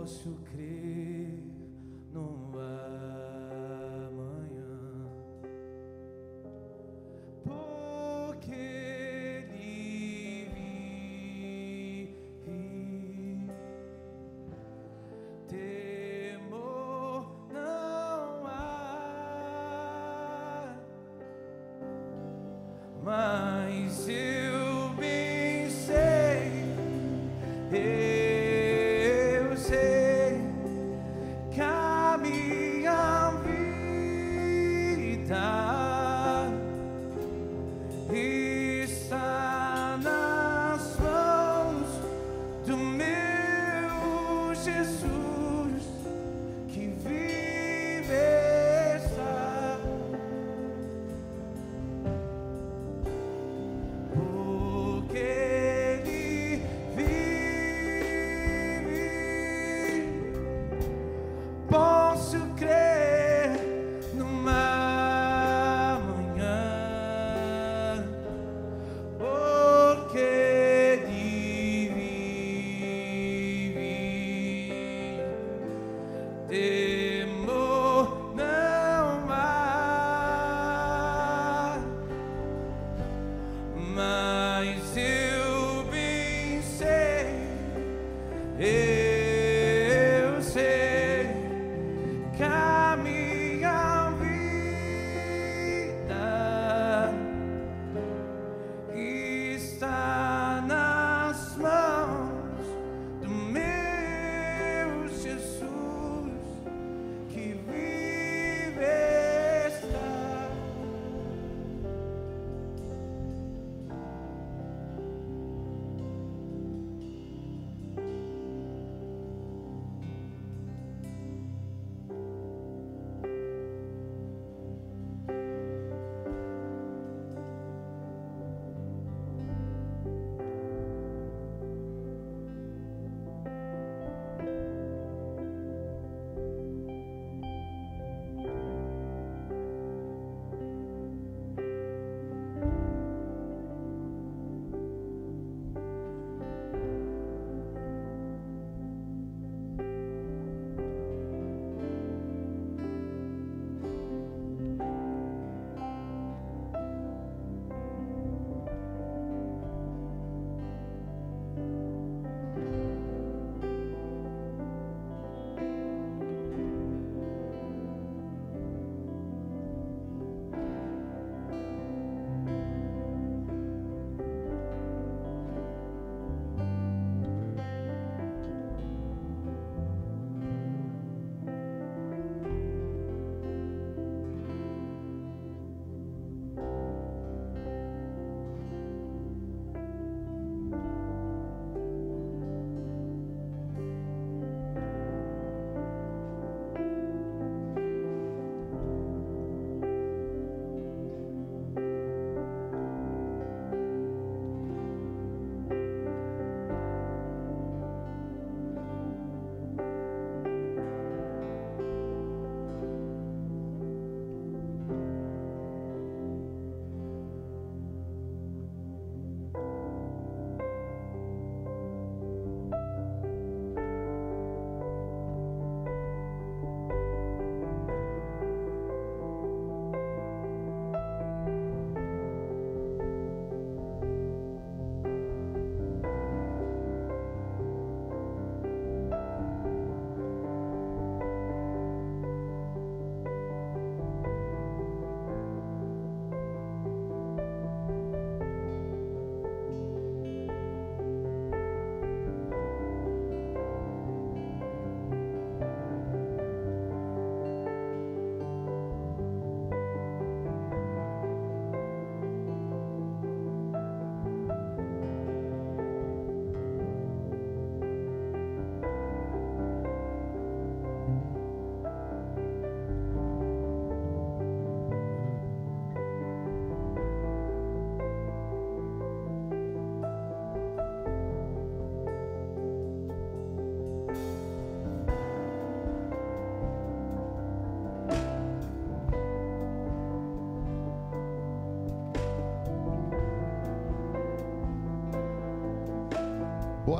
posso crer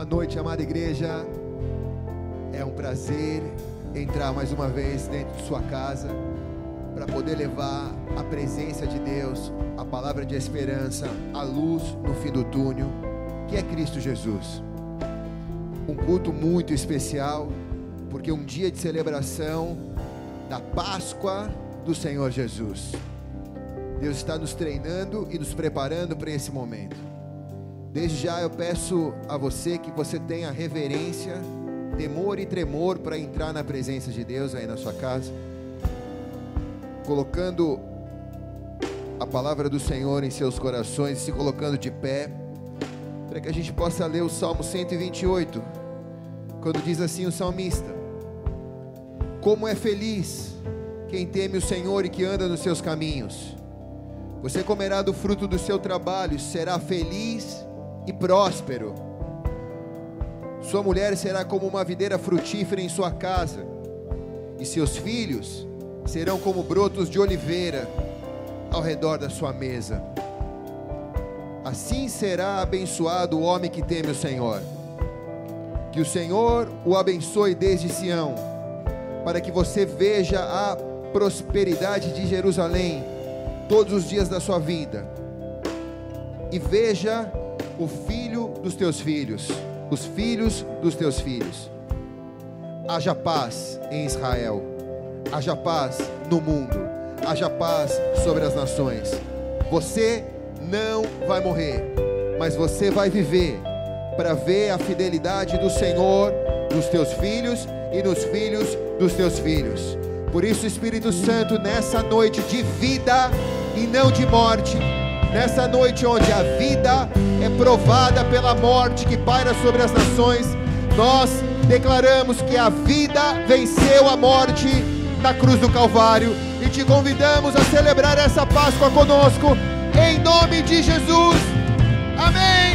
Boa noite, amada igreja. É um prazer entrar mais uma vez dentro de sua casa para poder levar a presença de Deus, a palavra de esperança, a luz no fim do túnel, que é Cristo Jesus. Um culto muito especial, porque um dia de celebração da Páscoa do Senhor Jesus. Deus está nos treinando e nos preparando para esse momento. Desde já eu peço a você que você tenha reverência, temor e tremor para entrar na presença de Deus aí na sua casa, colocando a palavra do Senhor em seus corações, se colocando de pé, para que a gente possa ler o Salmo 128, quando diz assim o salmista: Como é feliz quem teme o Senhor e que anda nos seus caminhos. Você comerá do fruto do seu trabalho, será feliz e próspero. Sua mulher será como uma videira frutífera em sua casa, e seus filhos serão como brotos de oliveira ao redor da sua mesa. Assim será abençoado o homem que teme o Senhor. Que o Senhor o abençoe desde Sião, para que você veja a prosperidade de Jerusalém todos os dias da sua vida. E veja o filho dos teus filhos, os filhos dos teus filhos. Haja paz em Israel, haja paz no mundo, haja paz sobre as nações. Você não vai morrer, mas você vai viver para ver a fidelidade do Senhor nos teus filhos e nos filhos dos teus filhos. Por isso, Espírito Santo, nessa noite de vida e não de morte, nessa noite onde a vida é provada pela morte que paira sobre as nações, nós declaramos que a vida venceu a morte na cruz do Calvário e te convidamos a celebrar essa Páscoa conosco, em nome de Jesus. Amém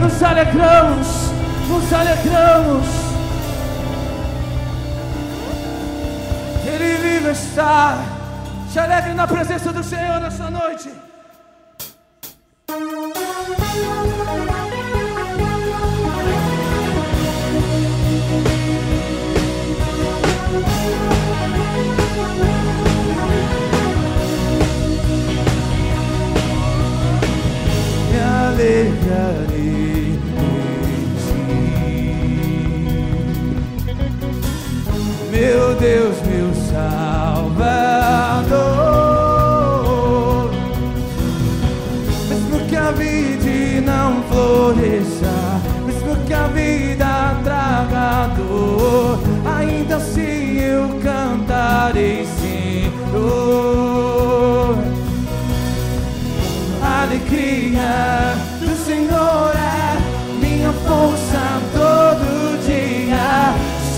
nos alegramos, nos alegramos. Ele vive está. Se alegre na presença do Senhor nessa noite. Alegrarei em ti. Meu Deus, meu Salvador. Mesmo que a vida não floresça, mesmo que a vida traga dor, ainda assim eu cantarei, Senhor. Alegria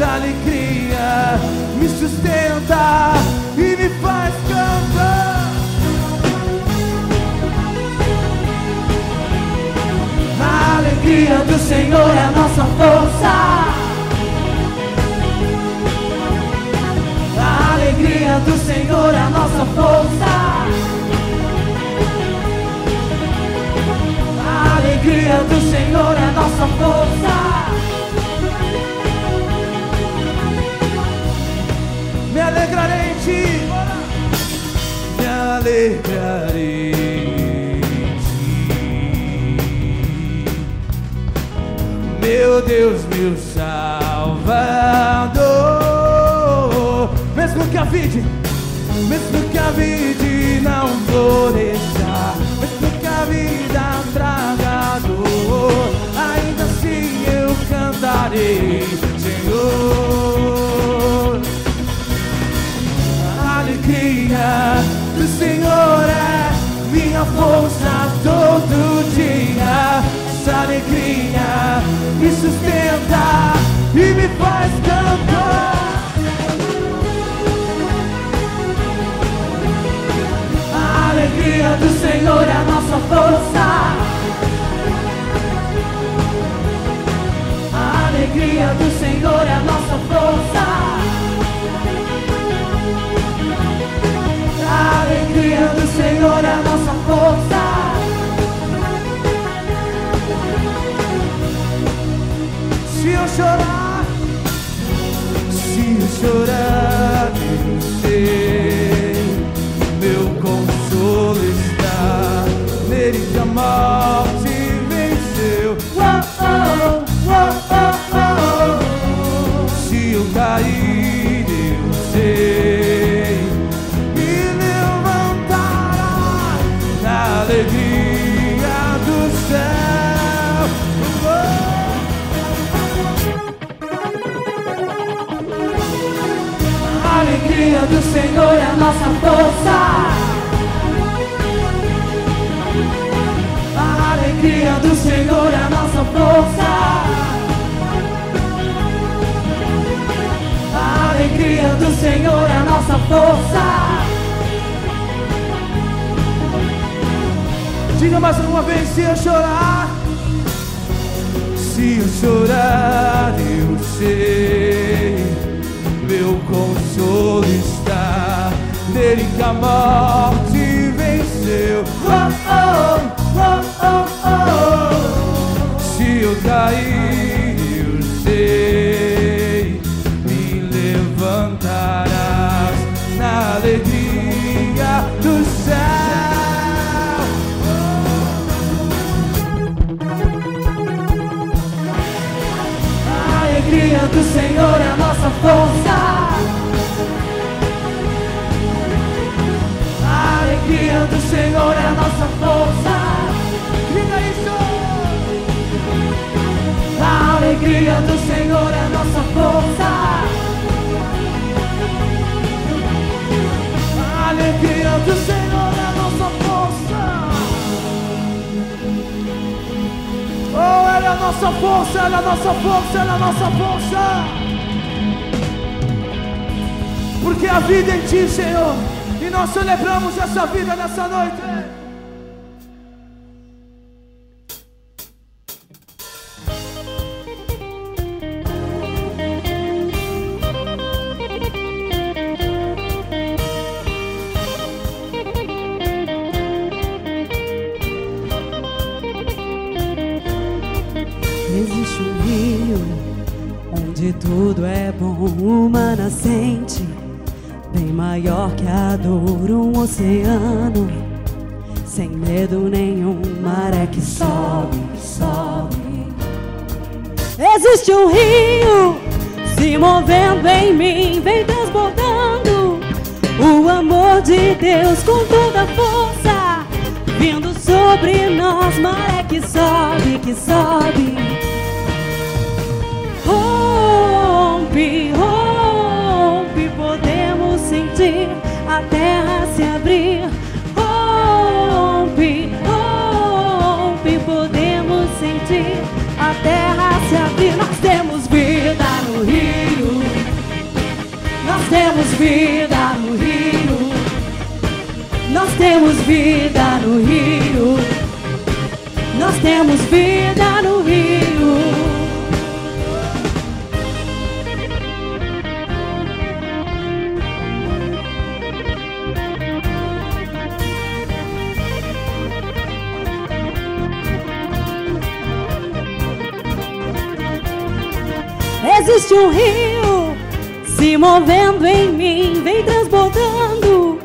Essa alegria me sustenta e me faz cantar. A alegria do Senhor é a nossa força. A alegria do Senhor é a nossa força. A alegria do Senhor é a nossa força. Me alegrarei em ti. Me alegrarei. Meu Deus, meu Salvador. Mesmo que a vida, mesmo que a vida não floresça, mesmo que a vida traga dor, ainda assim eu cantarei, Senhor. Alegria do Senhor é minha força todo dia. Essa alegria me sustenta e me faz cantar. A alegria do Senhor é a nossa força. A alegria do Senhor é a nossa força. A alegria do Senhor é nossa força. Se eu chorar, se eu chorar, eu sei, meu consolo está nele Senhor é a nossa força. A alegria do Senhor é a nossa força. A alegria do Senhor é a nossa força. Diga mais uma vez se eu chorar. Se eu chorar, eu sei meu consolo está nele que a morte venceu. Oh, oh, oh, oh, oh. Se eu cair, eu sei, me levantarás na alegria do céu. A alegria do Senhor é a nossa força. Senhor é a nossa força. Diga isso. A alegria do Senhor é a nossa força. A alegria do Senhor é a nossa força. Oh, ela é a nossa força, ela é a nossa força, ela é a nossa força. Porque a vida em ti, Senhor, e nós celebramos essa vida nessa noite. Deus com toda força, vindo sobre nós, maré que sobe, que sobe. Rompe, rompe, podemos sentir a terra se abrir. Rompe, rompe, podemos sentir a terra se abrir. Nós temos vida no rio. Nós temos vida temos vida no rio. Nós temos vida no rio. Existe um rio se movendo em mim, vem transbordando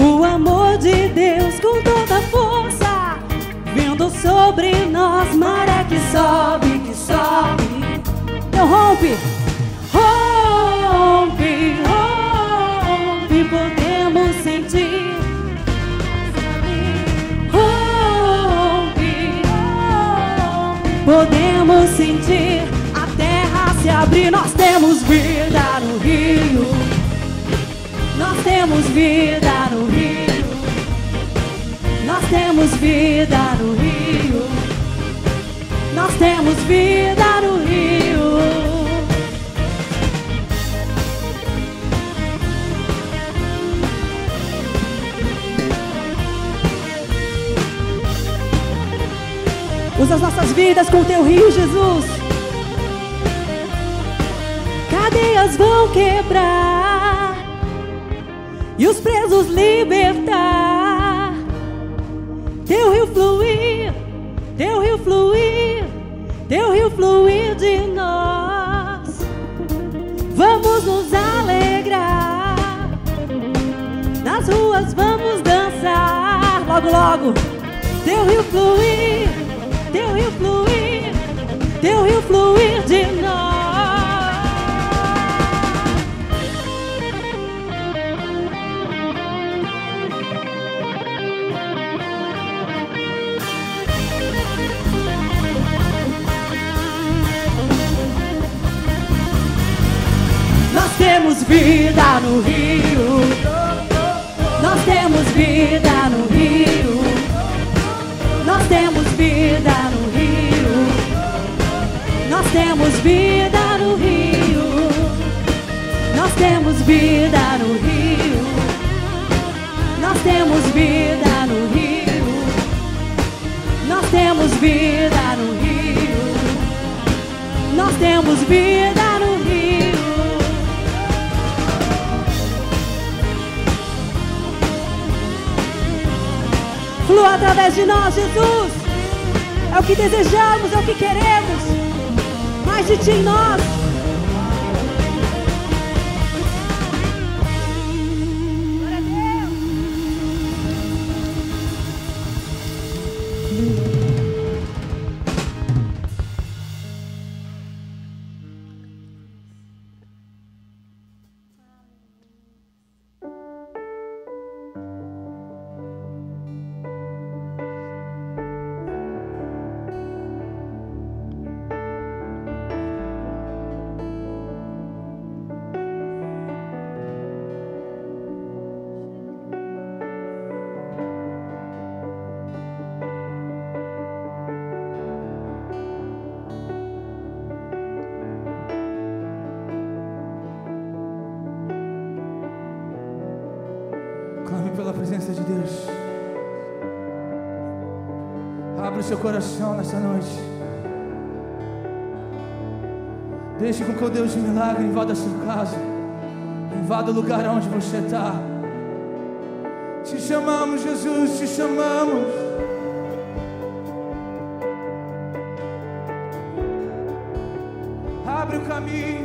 o amor de Deus com toda força, vindo sobre nós, maré que sobe, que sobe. Então rompe, rompe, rompe, podemos sentir. Rompe, rompe, podemos sentir a terra se abrir. Nós temos vida no rio. Nós temos vida no rio. Temos vida no rio. Nós temos vida no rio. Usa as nossas vidas com teu rio, Jesus. Cadeias vão quebrar e os presos libertar. Logo, teu rio fluir, teu rio fluir, teu rio fluir de nós. Nós temos vida no rio. Vida no rio. Nós temos vida no rio. Nós temos vida no rio. Nós temos vida no rio. Nós temos vida no rio. Flua através de nós, Jesus. É o que desejamos, é o que queremos. Mais de em nós. O seu coração nessa noite. Deixe com que o Deus de milagre invada a sua casa. Invada o lugar onde você está. Te chamamos, Jesus, te chamamos. abre o caminho.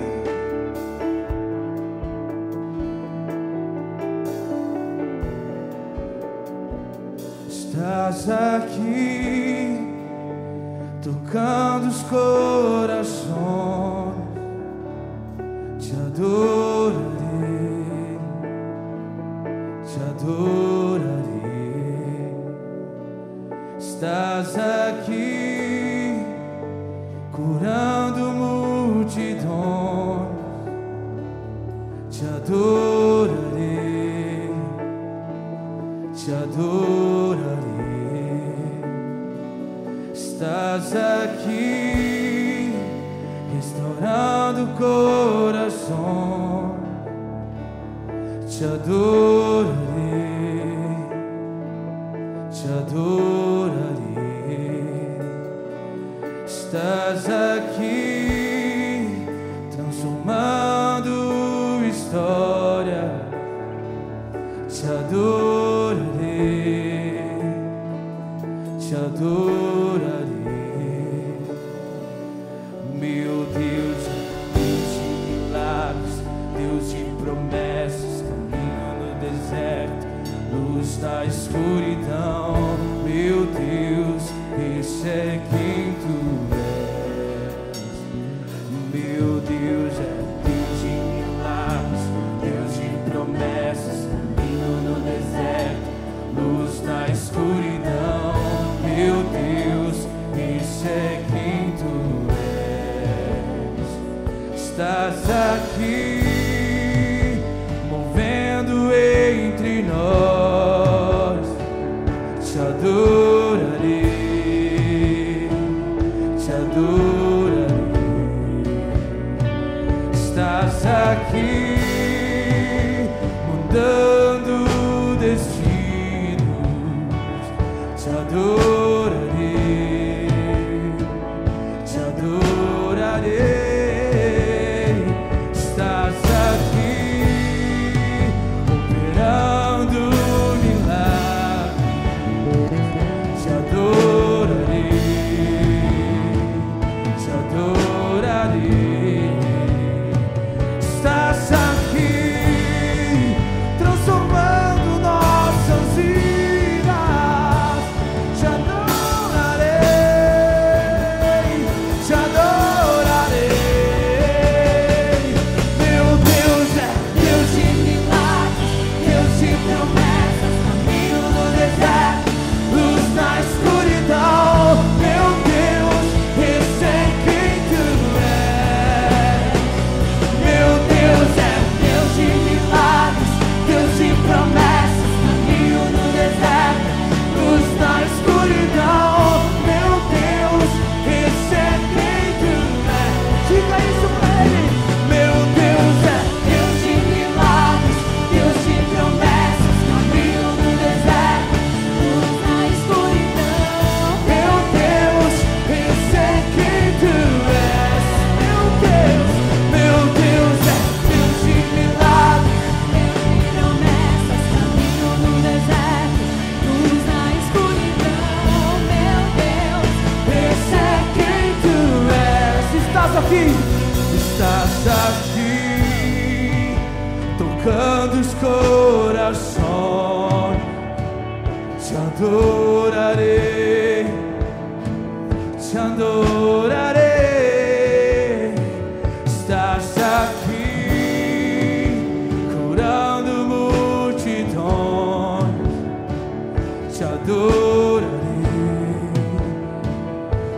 Adorarei,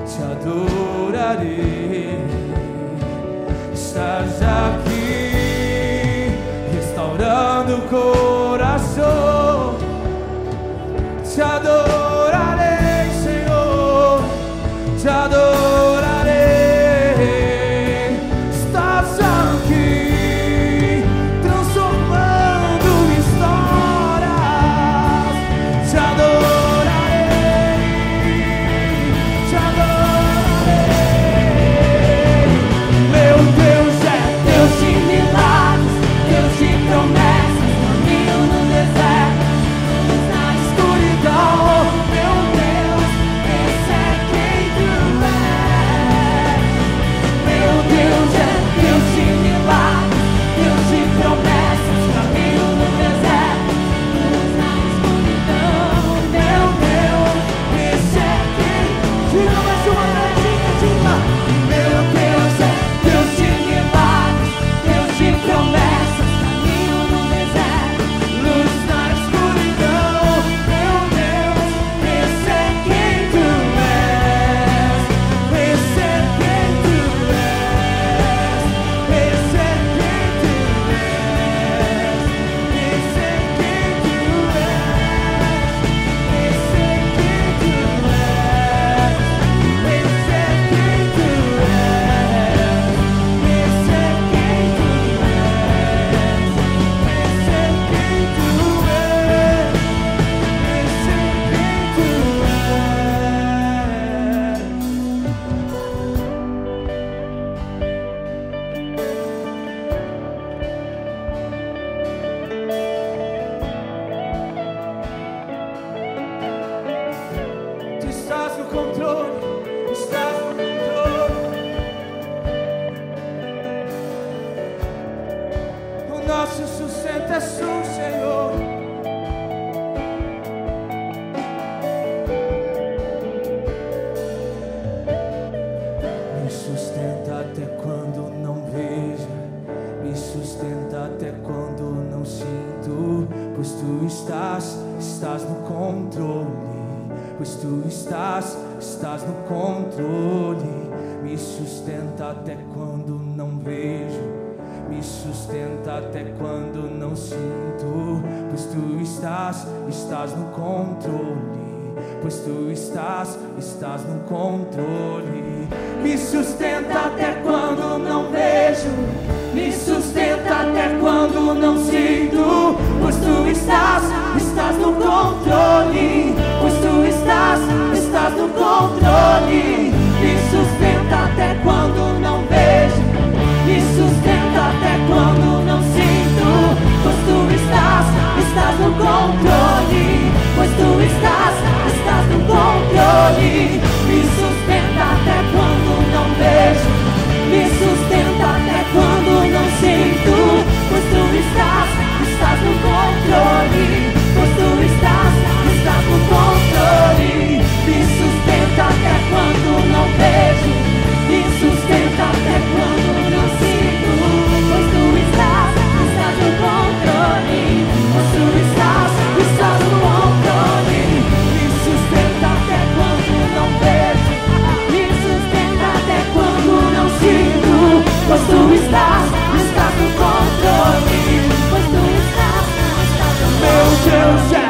te adorarei. Estás aqui, restaurando o coração. sustenta até quando não sinto, pois tu estás, estás no controle. Pois tu estás, estás no controle. Me sustenta até quando não vejo, me sustenta até quando não sinto. Pois tu estás, estás no controle. Pois tu estás, estás no controle. Me sustenta até quando não quando não sinto, pois tu estás, estás no controle, pois tu estás, estás no controle. Me sustenta até quando não vejo, me sustenta até quando não sinto, pois tu estás, estás no controle. to say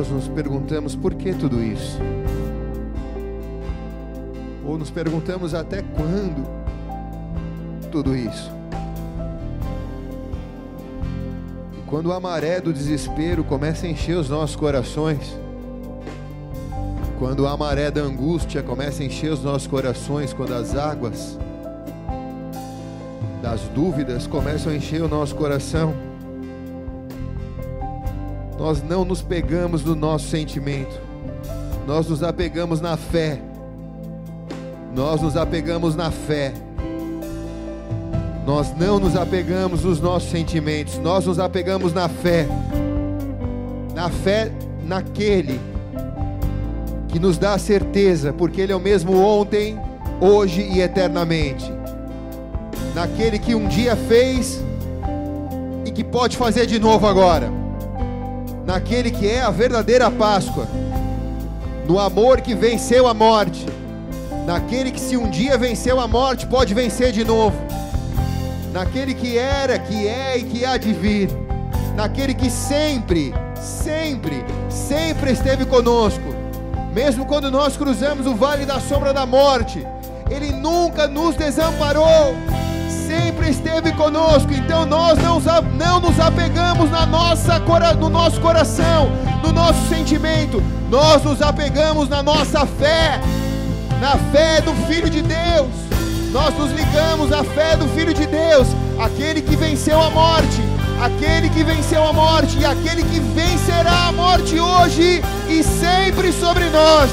nós nos perguntamos por que tudo isso? Ou nos perguntamos até quando tudo isso? E quando a maré do desespero começa a encher os nossos corações, quando a maré da angústia começa a encher os nossos corações, quando as águas das dúvidas começam a encher o nosso coração, nós não nos pegamos no nosso sentimento, nós nos apegamos na fé, nós nos apegamos na fé, nós não nos apegamos nos nossos sentimentos, nós nos apegamos na fé, na fé naquele que nos dá a certeza, porque Ele é o mesmo ontem, hoje e eternamente. Naquele que um dia fez e que pode fazer de novo agora. Naquele que é a verdadeira Páscoa. No amor que venceu a morte. Naquele que, se um dia venceu a morte, pode vencer de novo. Naquele que era, que é e que há de vir. Naquele que sempre, sempre, sempre esteve conosco mesmo quando nós cruzamos o vale da sombra da morte, Ele nunca nos desamparou, sempre esteve conosco. Então nós não, não nos apegamos na nossa, no nosso coração, no nosso sentimento, nós nos apegamos na nossa fé, na fé do Filho de Deus. Nós nos ligamos à fé do Filho de Deus, aquele que venceu a morte aquele que venceu a morte e aquele que vencerá a morte hoje e sempre sobre nós.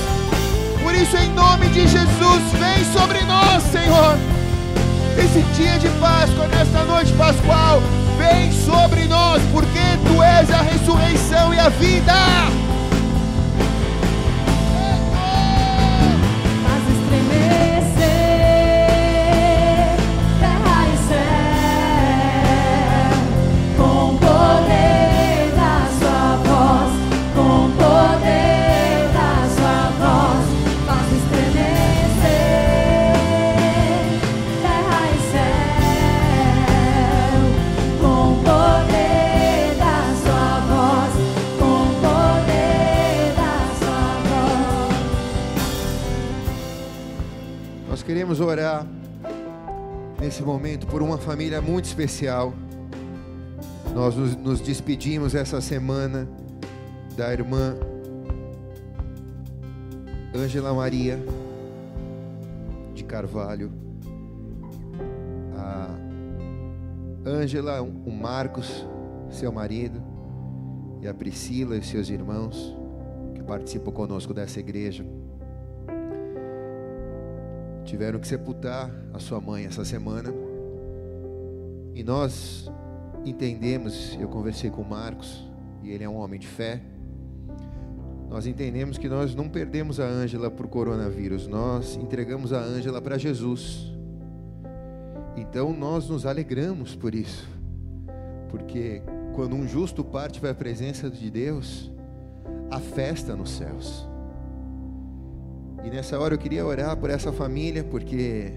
Por isso, em nome de Jesus, vem sobre nós, Senhor. Esse dia de Páscoa, nesta noite pascual, vem sobre nós, porque Tu és a ressurreição e a vida. Queremos orar nesse momento por uma família muito especial. Nós nos, nos despedimos essa semana da irmã Ângela Maria de Carvalho. A Ângela, o Marcos, seu marido, e a Priscila e seus irmãos que participam conosco dessa igreja tiveram que sepultar a sua mãe essa semana. E nós entendemos, eu conversei com o Marcos, e ele é um homem de fé. Nós entendemos que nós não perdemos a Ângela o coronavírus, nós entregamos a Ângela para Jesus. Então nós nos alegramos por isso, porque quando um justo parte para a presença de Deus, há festa nos céus. E nessa hora eu queria orar por essa família, porque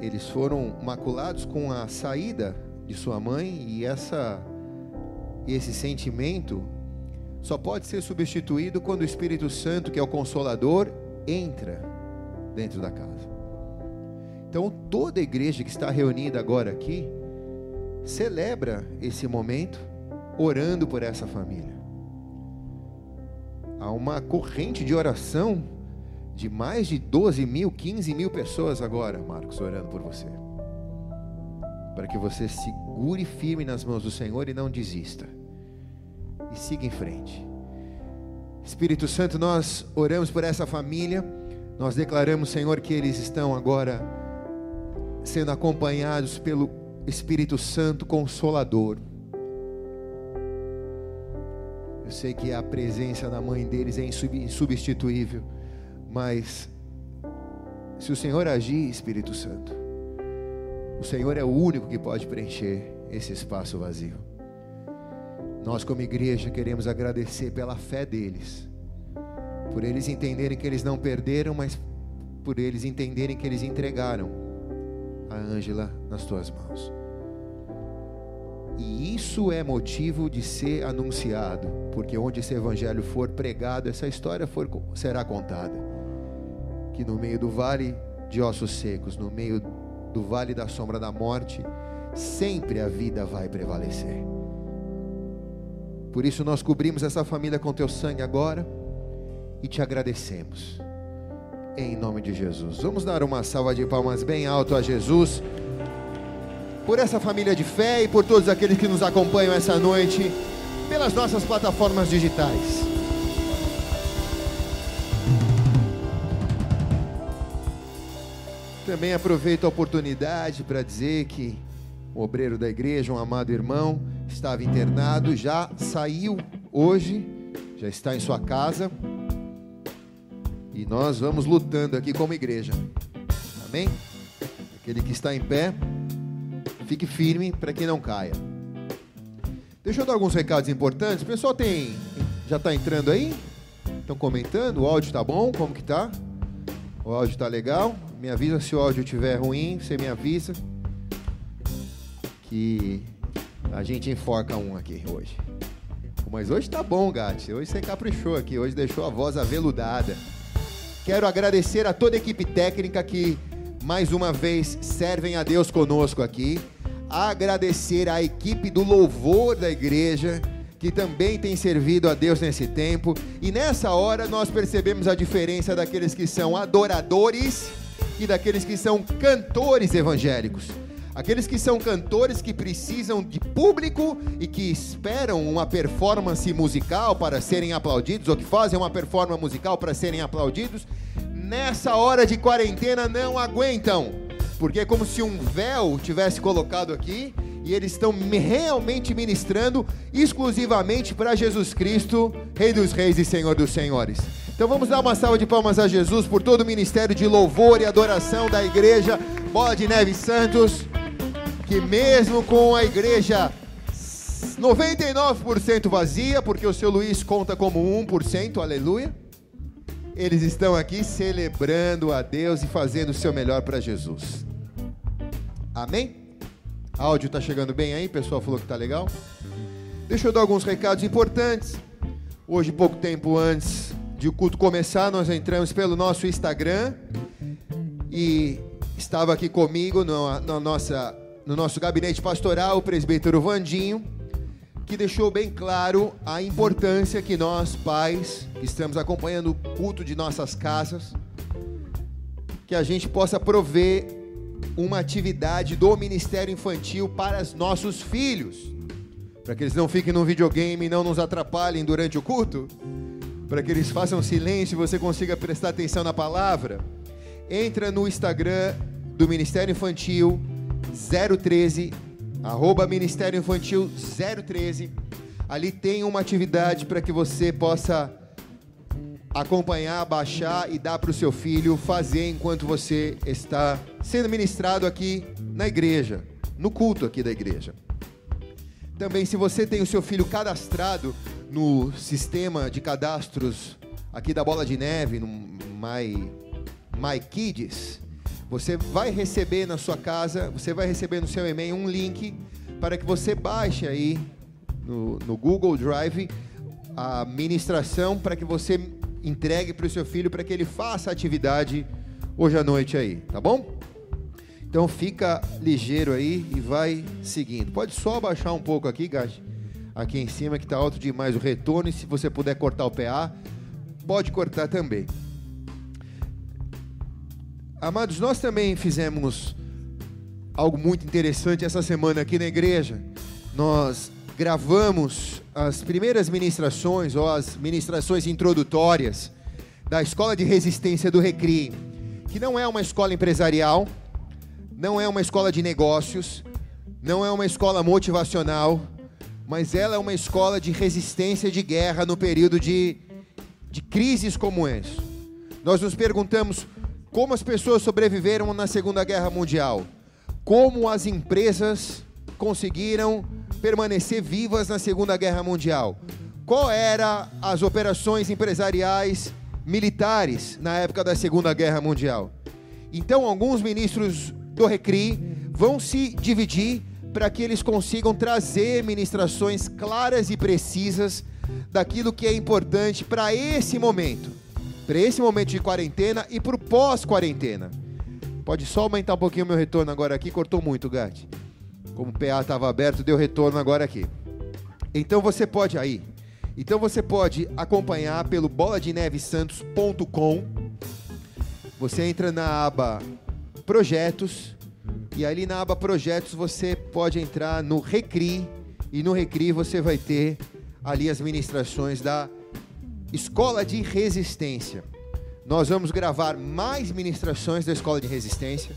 eles foram maculados com a saída de sua mãe e essa esse sentimento só pode ser substituído quando o Espírito Santo, que é o consolador, entra dentro da casa. Então, toda a igreja que está reunida agora aqui celebra esse momento orando por essa família há uma corrente de oração de mais de 12 mil, 15 mil pessoas agora, Marcos, orando por você. Para que você segure firme nas mãos do Senhor e não desista. E siga em frente. Espírito Santo, nós oramos por essa família. Nós declaramos, Senhor, que eles estão agora sendo acompanhados pelo Espírito Santo Consolador eu sei que a presença da mãe deles é insubstituível, mas se o Senhor agir, Espírito Santo, o Senhor é o único que pode preencher esse espaço vazio. Nós, como igreja, queremos agradecer pela fé deles, por eles entenderem que eles não perderam, mas por eles entenderem que eles entregaram a Ângela nas tuas mãos. E isso é motivo de ser anunciado, porque onde esse evangelho for pregado, essa história for, será contada. Que no meio do vale de ossos secos, no meio do vale da sombra da morte, sempre a vida vai prevalecer. Por isso nós cobrimos essa família com teu sangue agora e te agradecemos. Em nome de Jesus. Vamos dar uma salva de palmas bem alto a Jesus. Por essa família de fé e por todos aqueles que nos acompanham essa noite pelas nossas plataformas digitais. Também aproveito a oportunidade para dizer que o obreiro da igreja, um amado irmão, estava internado, já saiu hoje, já está em sua casa. E nós vamos lutando aqui como igreja. Amém? Aquele que está em pé, fique firme para que não caia. Deixa eu dar alguns recados importantes. O pessoal tem já está entrando aí? Estão comentando? O áudio está bom? Como que tá? O áudio está legal? Me avisa se o áudio estiver ruim, você me avisa. Que a gente enforca um aqui hoje. Mas hoje tá bom, Gatti. Hoje você caprichou aqui. Hoje deixou a voz aveludada. Quero agradecer a toda a equipe técnica que mais uma vez servem a Deus conosco aqui. Agradecer à equipe do louvor da igreja que também tem servido a Deus nesse tempo. E nessa hora nós percebemos a diferença daqueles que são adoradores e daqueles que são cantores evangélicos. Aqueles que são cantores que precisam de público e que esperam uma performance musical para serem aplaudidos, ou que fazem uma performance musical para serem aplaudidos, nessa hora de quarentena não aguentam, porque é como se um véu tivesse colocado aqui e eles estão realmente ministrando exclusivamente para Jesus Cristo, Rei dos Reis e Senhor dos Senhores. Então vamos dar uma salva de palmas a Jesus por todo o ministério de louvor e adoração da igreja Bola de Neve Santos, que mesmo com a igreja 99% vazia, porque o seu Luiz conta como 1%, aleluia. Eles estão aqui celebrando a Deus e fazendo o seu melhor para Jesus. Amém? Áudio tá chegando bem aí, o pessoal falou que tá legal. Deixa eu dar alguns recados importantes. Hoje, pouco tempo antes de o culto começar, nós entramos pelo nosso Instagram e estava aqui comigo no, no, nossa, no nosso gabinete pastoral o presbítero Vandinho, que deixou bem claro a importância que nós, pais, que estamos acompanhando o culto de nossas casas, que a gente possa prover uma atividade do Ministério Infantil para os nossos filhos, para que eles não fiquem no videogame e não nos atrapalhem durante o culto, para que eles façam silêncio e você consiga prestar atenção na palavra. Entra no Instagram do Ministério Infantil 013, arroba Ministério Infantil 013. Ali tem uma atividade para que você possa acompanhar, baixar e dar para o seu filho fazer enquanto você está sendo ministrado aqui na igreja, no culto aqui da igreja. Também, se você tem o seu filho cadastrado no sistema de cadastros aqui da Bola de Neve, no My, My Kids, você vai receber na sua casa, você vai receber no seu e-mail um link para que você baixe aí no, no Google Drive a ministração para que você entregue para o seu filho para que ele faça a atividade hoje à noite aí, tá bom? Então fica ligeiro aí e vai seguindo. Pode só abaixar um pouco aqui, Gaji, aqui em cima que está alto demais o retorno e se você puder cortar o PA, pode cortar também. Amados, nós também fizemos algo muito interessante essa semana aqui na igreja. Nós gravamos as primeiras ministrações ou as ministrações introdutórias da Escola de Resistência do Recri, que não é uma escola empresarial, não é uma escola de negócios, não é uma escola motivacional, mas ela é uma escola de resistência de guerra no período de, de crises como esse. Nós nos perguntamos como as pessoas sobreviveram na Segunda Guerra Mundial, como as empresas conseguiram permanecer vivas na Segunda Guerra Mundial. Qual eram as operações empresariais militares na época da Segunda Guerra Mundial? Então, alguns ministros do Recri vão se dividir para que eles consigam trazer ministrações claras e precisas daquilo que é importante para esse momento, para esse momento de quarentena e para o pós-quarentena. Pode só aumentar um pouquinho o meu retorno agora aqui, cortou muito, Gatti. Como o PA estava aberto, deu retorno agora aqui. Então você pode aí. Então você pode acompanhar pelo boladenevesantos.com. Você entra na aba Projetos e ali na aba Projetos você pode entrar no Recri e no Recri você vai ter ali as ministrações da Escola de Resistência. Nós vamos gravar mais ministrações da Escola de Resistência.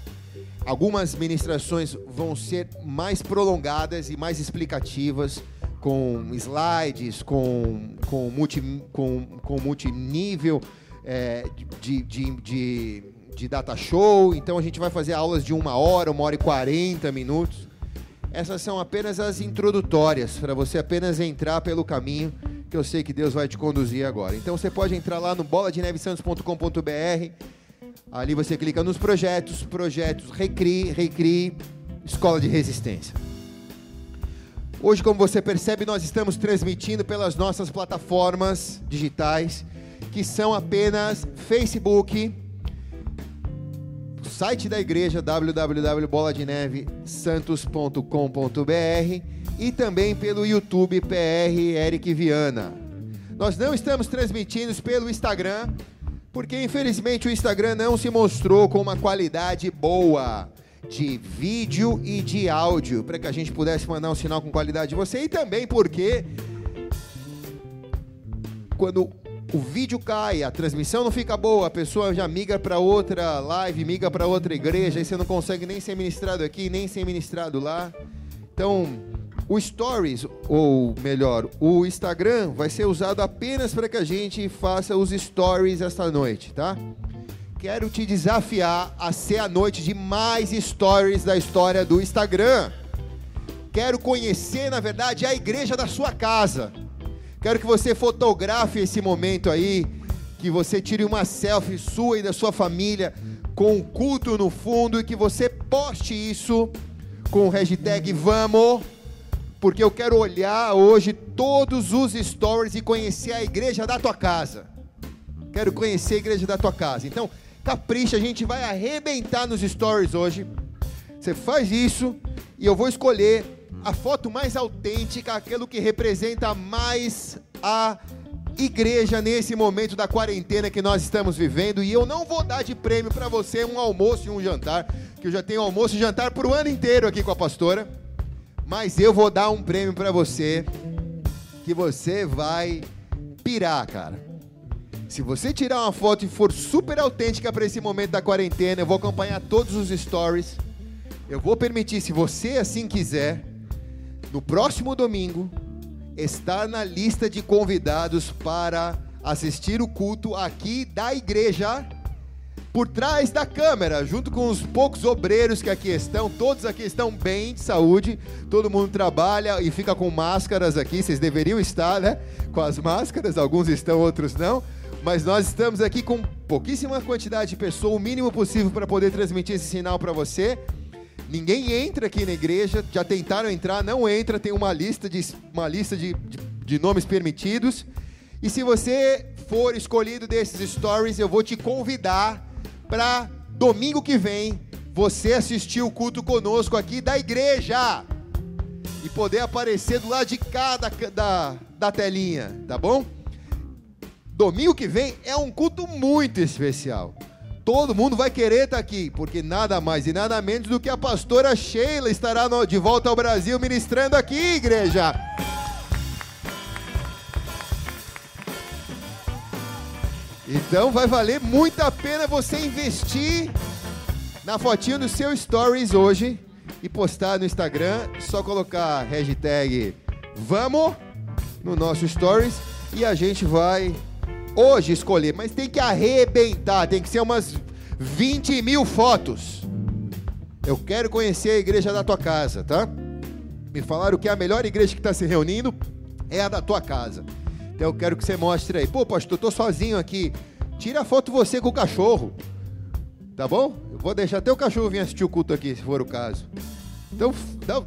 Algumas ministrações vão ser mais prolongadas e mais explicativas, com slides, com, com, multi, com, com multinível é, de, de, de, de data show. Então a gente vai fazer aulas de uma hora, uma hora e quarenta minutos. Essas são apenas as introdutórias, para você apenas entrar pelo caminho que eu sei que Deus vai te conduzir agora. Então você pode entrar lá no boladenevesantos.com.br. Ali você clica nos projetos, projetos Recri, Recri, Escola de Resistência. Hoje, como você percebe, nós estamos transmitindo pelas nossas plataformas digitais, que são apenas Facebook, site da igreja www.boladenevesantos.com.br e também pelo YouTube PR Eric Viana. Nós não estamos transmitindo pelo Instagram, porque infelizmente o Instagram não se mostrou com uma qualidade boa de vídeo e de áudio para que a gente pudesse mandar um sinal com qualidade de você e também porque quando o vídeo cai, a transmissão não fica boa, a pessoa já migra para outra live, migra para outra igreja, e você não consegue nem ser ministrado aqui, nem ser ministrado lá. Então, o Stories, ou melhor, o Instagram, vai ser usado apenas para que a gente faça os Stories esta noite, tá? Quero te desafiar a ser a noite de mais Stories da história do Instagram. Quero conhecer, na verdade, a igreja da sua casa. Quero que você fotografe esse momento aí, que você tire uma selfie sua e da sua família com o culto no fundo e que você poste isso com o hashtag Vamos, porque eu quero olhar hoje todos os stories e conhecer a igreja da tua casa. Quero conhecer a igreja da tua casa. Então, capricha, a gente vai arrebentar nos stories hoje. Você faz isso e eu vou escolher a foto mais autêntica, aquilo que representa mais a igreja nesse momento da quarentena que nós estamos vivendo. E eu não vou dar de prêmio para você um almoço e um jantar, que eu já tenho almoço e jantar para o ano inteiro aqui com a pastora. Mas eu vou dar um prêmio para você, que você vai pirar, cara. Se você tirar uma foto e for super autêntica para esse momento da quarentena, eu vou acompanhar todos os stories. Eu vou permitir, se você assim quiser, no próximo domingo, estar na lista de convidados para assistir o culto aqui da igreja, por trás da câmera, junto com os poucos obreiros que aqui estão. Todos aqui estão bem de saúde, todo mundo trabalha e fica com máscaras aqui. Vocês deveriam estar, né? Com as máscaras, alguns estão, outros não. Mas nós estamos aqui com pouquíssima quantidade de pessoas, o mínimo possível para poder transmitir esse sinal para você. Ninguém entra aqui na igreja, já tentaram entrar, não entra, tem uma lista de, uma lista de, de, de nomes permitidos. E se você for escolhido desses stories, eu vou te convidar para domingo que vem você assistir o culto conosco aqui da igreja e poder aparecer do lado de cada da, da telinha, tá bom? Domingo que vem é um culto muito especial todo mundo vai querer estar aqui, porque nada mais e nada menos do que a pastora Sheila estará no, de volta ao Brasil ministrando aqui, igreja. Então vai valer muito a pena você investir na fotinha do seu stories hoje e postar no Instagram, só colocar hashtag vamos no nosso stories e a gente vai hoje escolher, mas tem que arrebentar, tem que ser umas 20 mil fotos. Eu quero conhecer a igreja da tua casa, tá? Me falaram que a melhor igreja que está se reunindo é a da tua casa. Então eu quero que você mostre aí. Pô, pastor, eu tô sozinho aqui. Tira a foto você com o cachorro. Tá bom? Eu vou deixar até o cachorro vir assistir o culto aqui, se for o caso. Então, dá-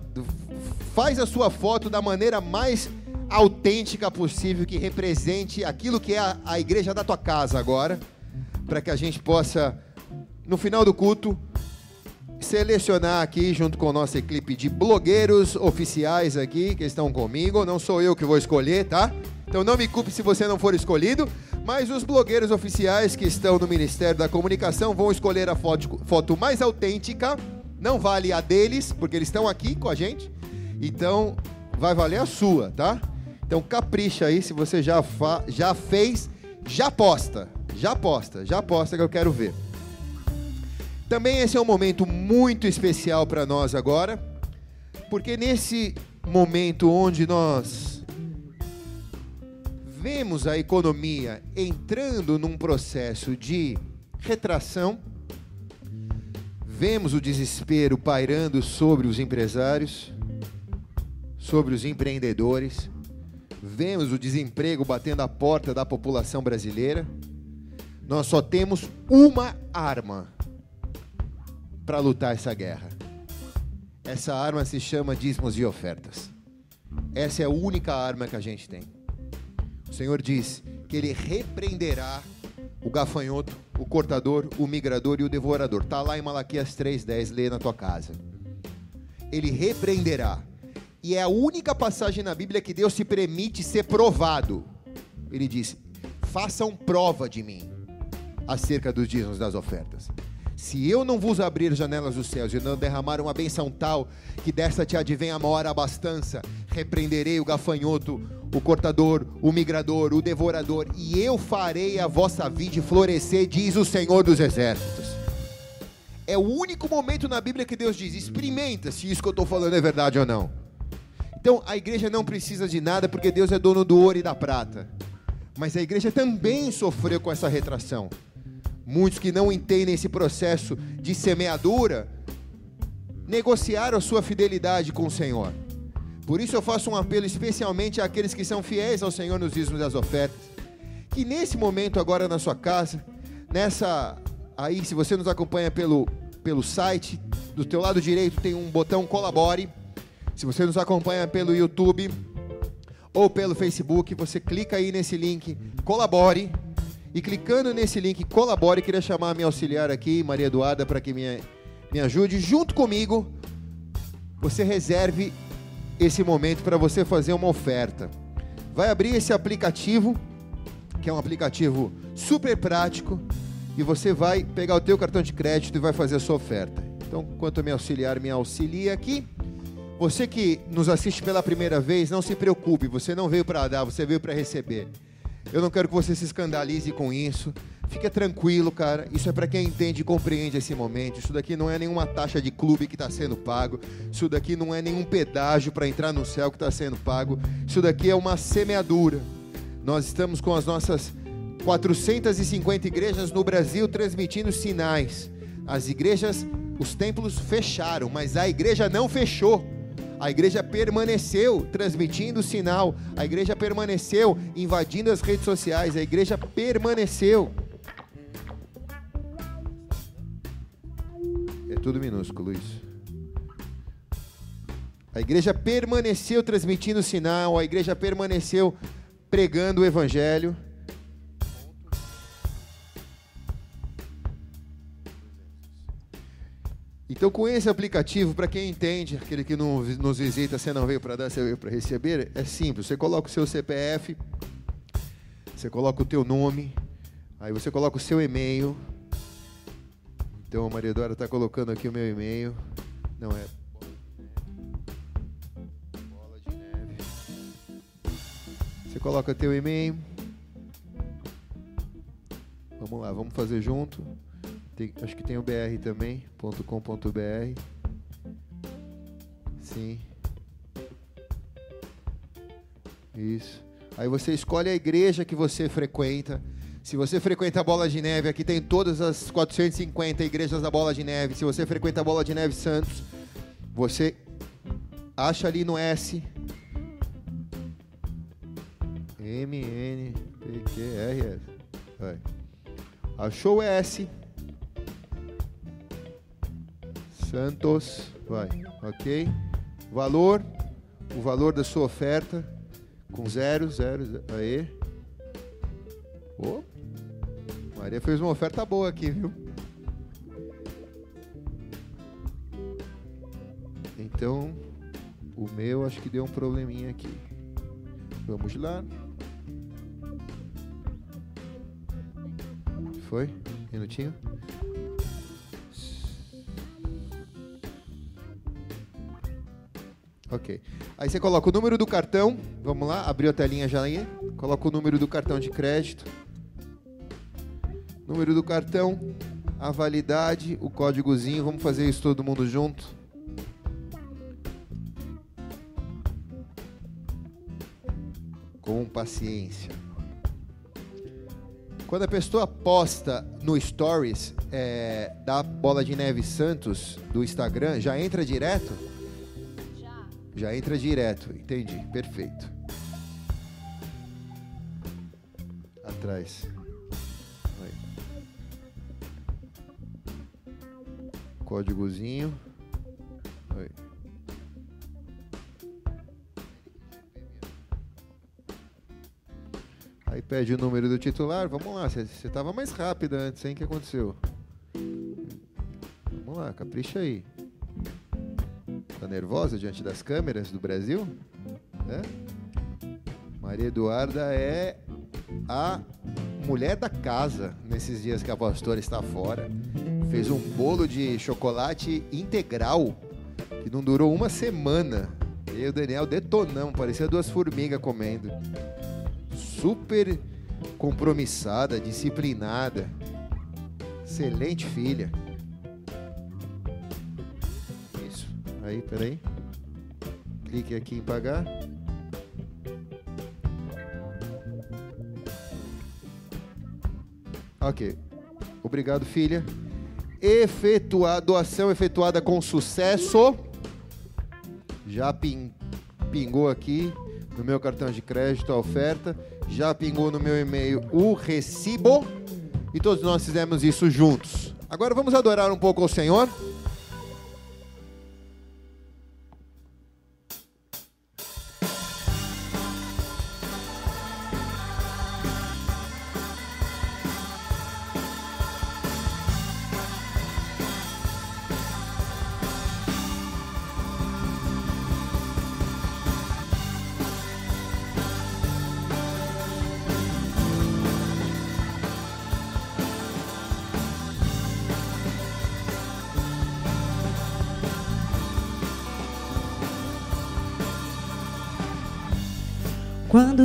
faz a sua foto da maneira mais autêntica possível, que represente aquilo que é a, a igreja da tua casa agora, para que a gente possa, no final do culto, selecionar aqui, junto com a nossa equipe de blogueiros oficiais aqui, que estão comigo. Não sou eu que vou escolher, tá? Então não me culpe se você não for escolhido, mas os blogueiros oficiais que estão no Ministério da Comunicação vão escolher a foto, foto mais autêntica. Não vale a deles, porque eles estão aqui com a gente. Então vai valer a sua, tá? Então capricha aí, se você já, fa- já fez, já posta. Já posta, já posta que eu quero ver. Também esse é um momento muito especial para nós agora, porque nesse momento onde nós vemos a economia entrando num processo de retração, vemos o desespero pairando sobre os empresários, sobre os empreendedores, vemos o desemprego batendo a porta da população brasileira. Nós só temos uma arma para lutar essa guerra. Essa arma se chama dízimos e ofertas. Essa é a única arma que a gente tem. O Senhor diz que ele repreenderá o gafanhoto, o cortador, o migrador e o devorador. Está lá em Malaquias 3,10, lê na tua casa. Ele repreenderá. E é a única passagem na Bíblia que Deus se permite ser provado. Ele diz: façam prova de mim acerca dos dízimos das ofertas. Se eu não vos abrir janelas dos céus e não derramar uma benção tal, que desta te advenha a maior abastança, repreenderei o gafanhoto, o cortador, o migrador, o devorador, e eu farei a vossa vide florescer, diz o Senhor dos Exércitos. É o único momento na Bíblia que Deus diz: experimenta se isso que eu estou falando é verdade ou não. Então a igreja não precisa de nada porque Deus é dono do ouro e da prata. Mas a igreja também sofreu com essa retração. Muitos que não entendem esse processo de semeadura negociaram a sua fidelidade com o Senhor. Por isso eu faço um apelo especialmente àqueles que são fiéis ao Senhor nos dízimos das ofertas. Que nesse momento agora na sua casa, nessa aí se você nos acompanha pelo pelo site, do teu lado direito tem um botão colabore. Se você nos acompanha pelo YouTube ou pelo Facebook, você clica aí nesse link colabore e clicando nesse link colabore, queria chamar a minha auxiliar aqui, Maria Eduarda, para que me, me ajude junto comigo. Você reserve esse momento para você fazer uma oferta. Vai abrir esse aplicativo, que é um aplicativo super prático, e você vai pegar o teu cartão de crédito e vai fazer a sua oferta. Então, enquanto a minha auxiliar me auxilia aqui, você que nos assiste pela primeira vez, não se preocupe, você não veio para dar, você veio para receber. Eu não quero que você se escandalize com isso. Fica tranquilo, cara. Isso é para quem entende e compreende esse momento. Isso daqui não é nenhuma taxa de clube que está sendo pago. Isso daqui não é nenhum pedágio para entrar no céu que está sendo pago. Isso daqui é uma semeadura. Nós estamos com as nossas 450 igrejas no Brasil transmitindo sinais. As igrejas, os templos fecharam, mas a igreja não fechou. A igreja permaneceu transmitindo o sinal. A igreja permaneceu invadindo as redes sociais. A igreja permaneceu. É tudo minúsculo isso. A igreja permaneceu transmitindo o sinal. A igreja permaneceu pregando o evangelho. Então, com esse aplicativo, para quem entende, aquele que não, nos visita, você não veio para dar, você veio para receber, é simples. Você coloca o seu CPF, você coloca o teu nome, aí você coloca o seu e-mail. Então, a Maria Eduarda está colocando aqui o meu e-mail. Não é. Bola de neve. Você coloca teu e-mail. Vamos lá, vamos fazer junto. Tem- acho que tem o BR também, .com.br. Sim. Isso. Aí você escolhe a igreja que você frequenta. Se você frequenta a Bola de Neve, aqui tem todas as 450 igrejas da Bola de Neve. Se você frequenta a Bola de Neve Santos, você acha ali no S. M N P Q R S. Vai. Achou o S. Santos, vai, ok? Valor, o valor da sua oferta, com zero, zero, zero aí. Oh, Maria fez uma oferta boa aqui, viu? Então, o meu acho que deu um probleminha aqui. Vamos lá. Foi? Minutinho. Ok. Aí você coloca o número do cartão. Vamos lá, abriu a telinha já aí. Coloca o número do cartão de crédito. Número do cartão, a validade, o códigozinho. Vamos fazer isso todo mundo junto. Com paciência. Quando a pessoa posta no Stories é, da Bola de Neve Santos do Instagram, já entra direto? Já. Entra direto, entendi, perfeito. Atrás. Aí. Códigozinho. Aí. Aí pede o número do titular. Vamos lá, você estava mais rápida antes, hein? O que aconteceu? Vamos lá, capricha aí. Tá nervosa diante das câmeras do Brasil? É? Maria Eduarda é a mulher da casa nesses dias que a pastora está fora. Fez um bolo de chocolate integral que não durou uma semana. E o Daniel detonamos, parecia duas formigas comendo. Super compromissada, disciplinada. Excelente filha. Aí, peraí. Clique aqui em pagar. Ok. Obrigado, filha. Efetuar doação efetuada com sucesso. Já pin- pingou aqui no meu cartão de crédito a oferta. Já pingou no meu e-mail o recibo. E todos nós fizemos isso juntos. Agora vamos adorar um pouco ao Senhor.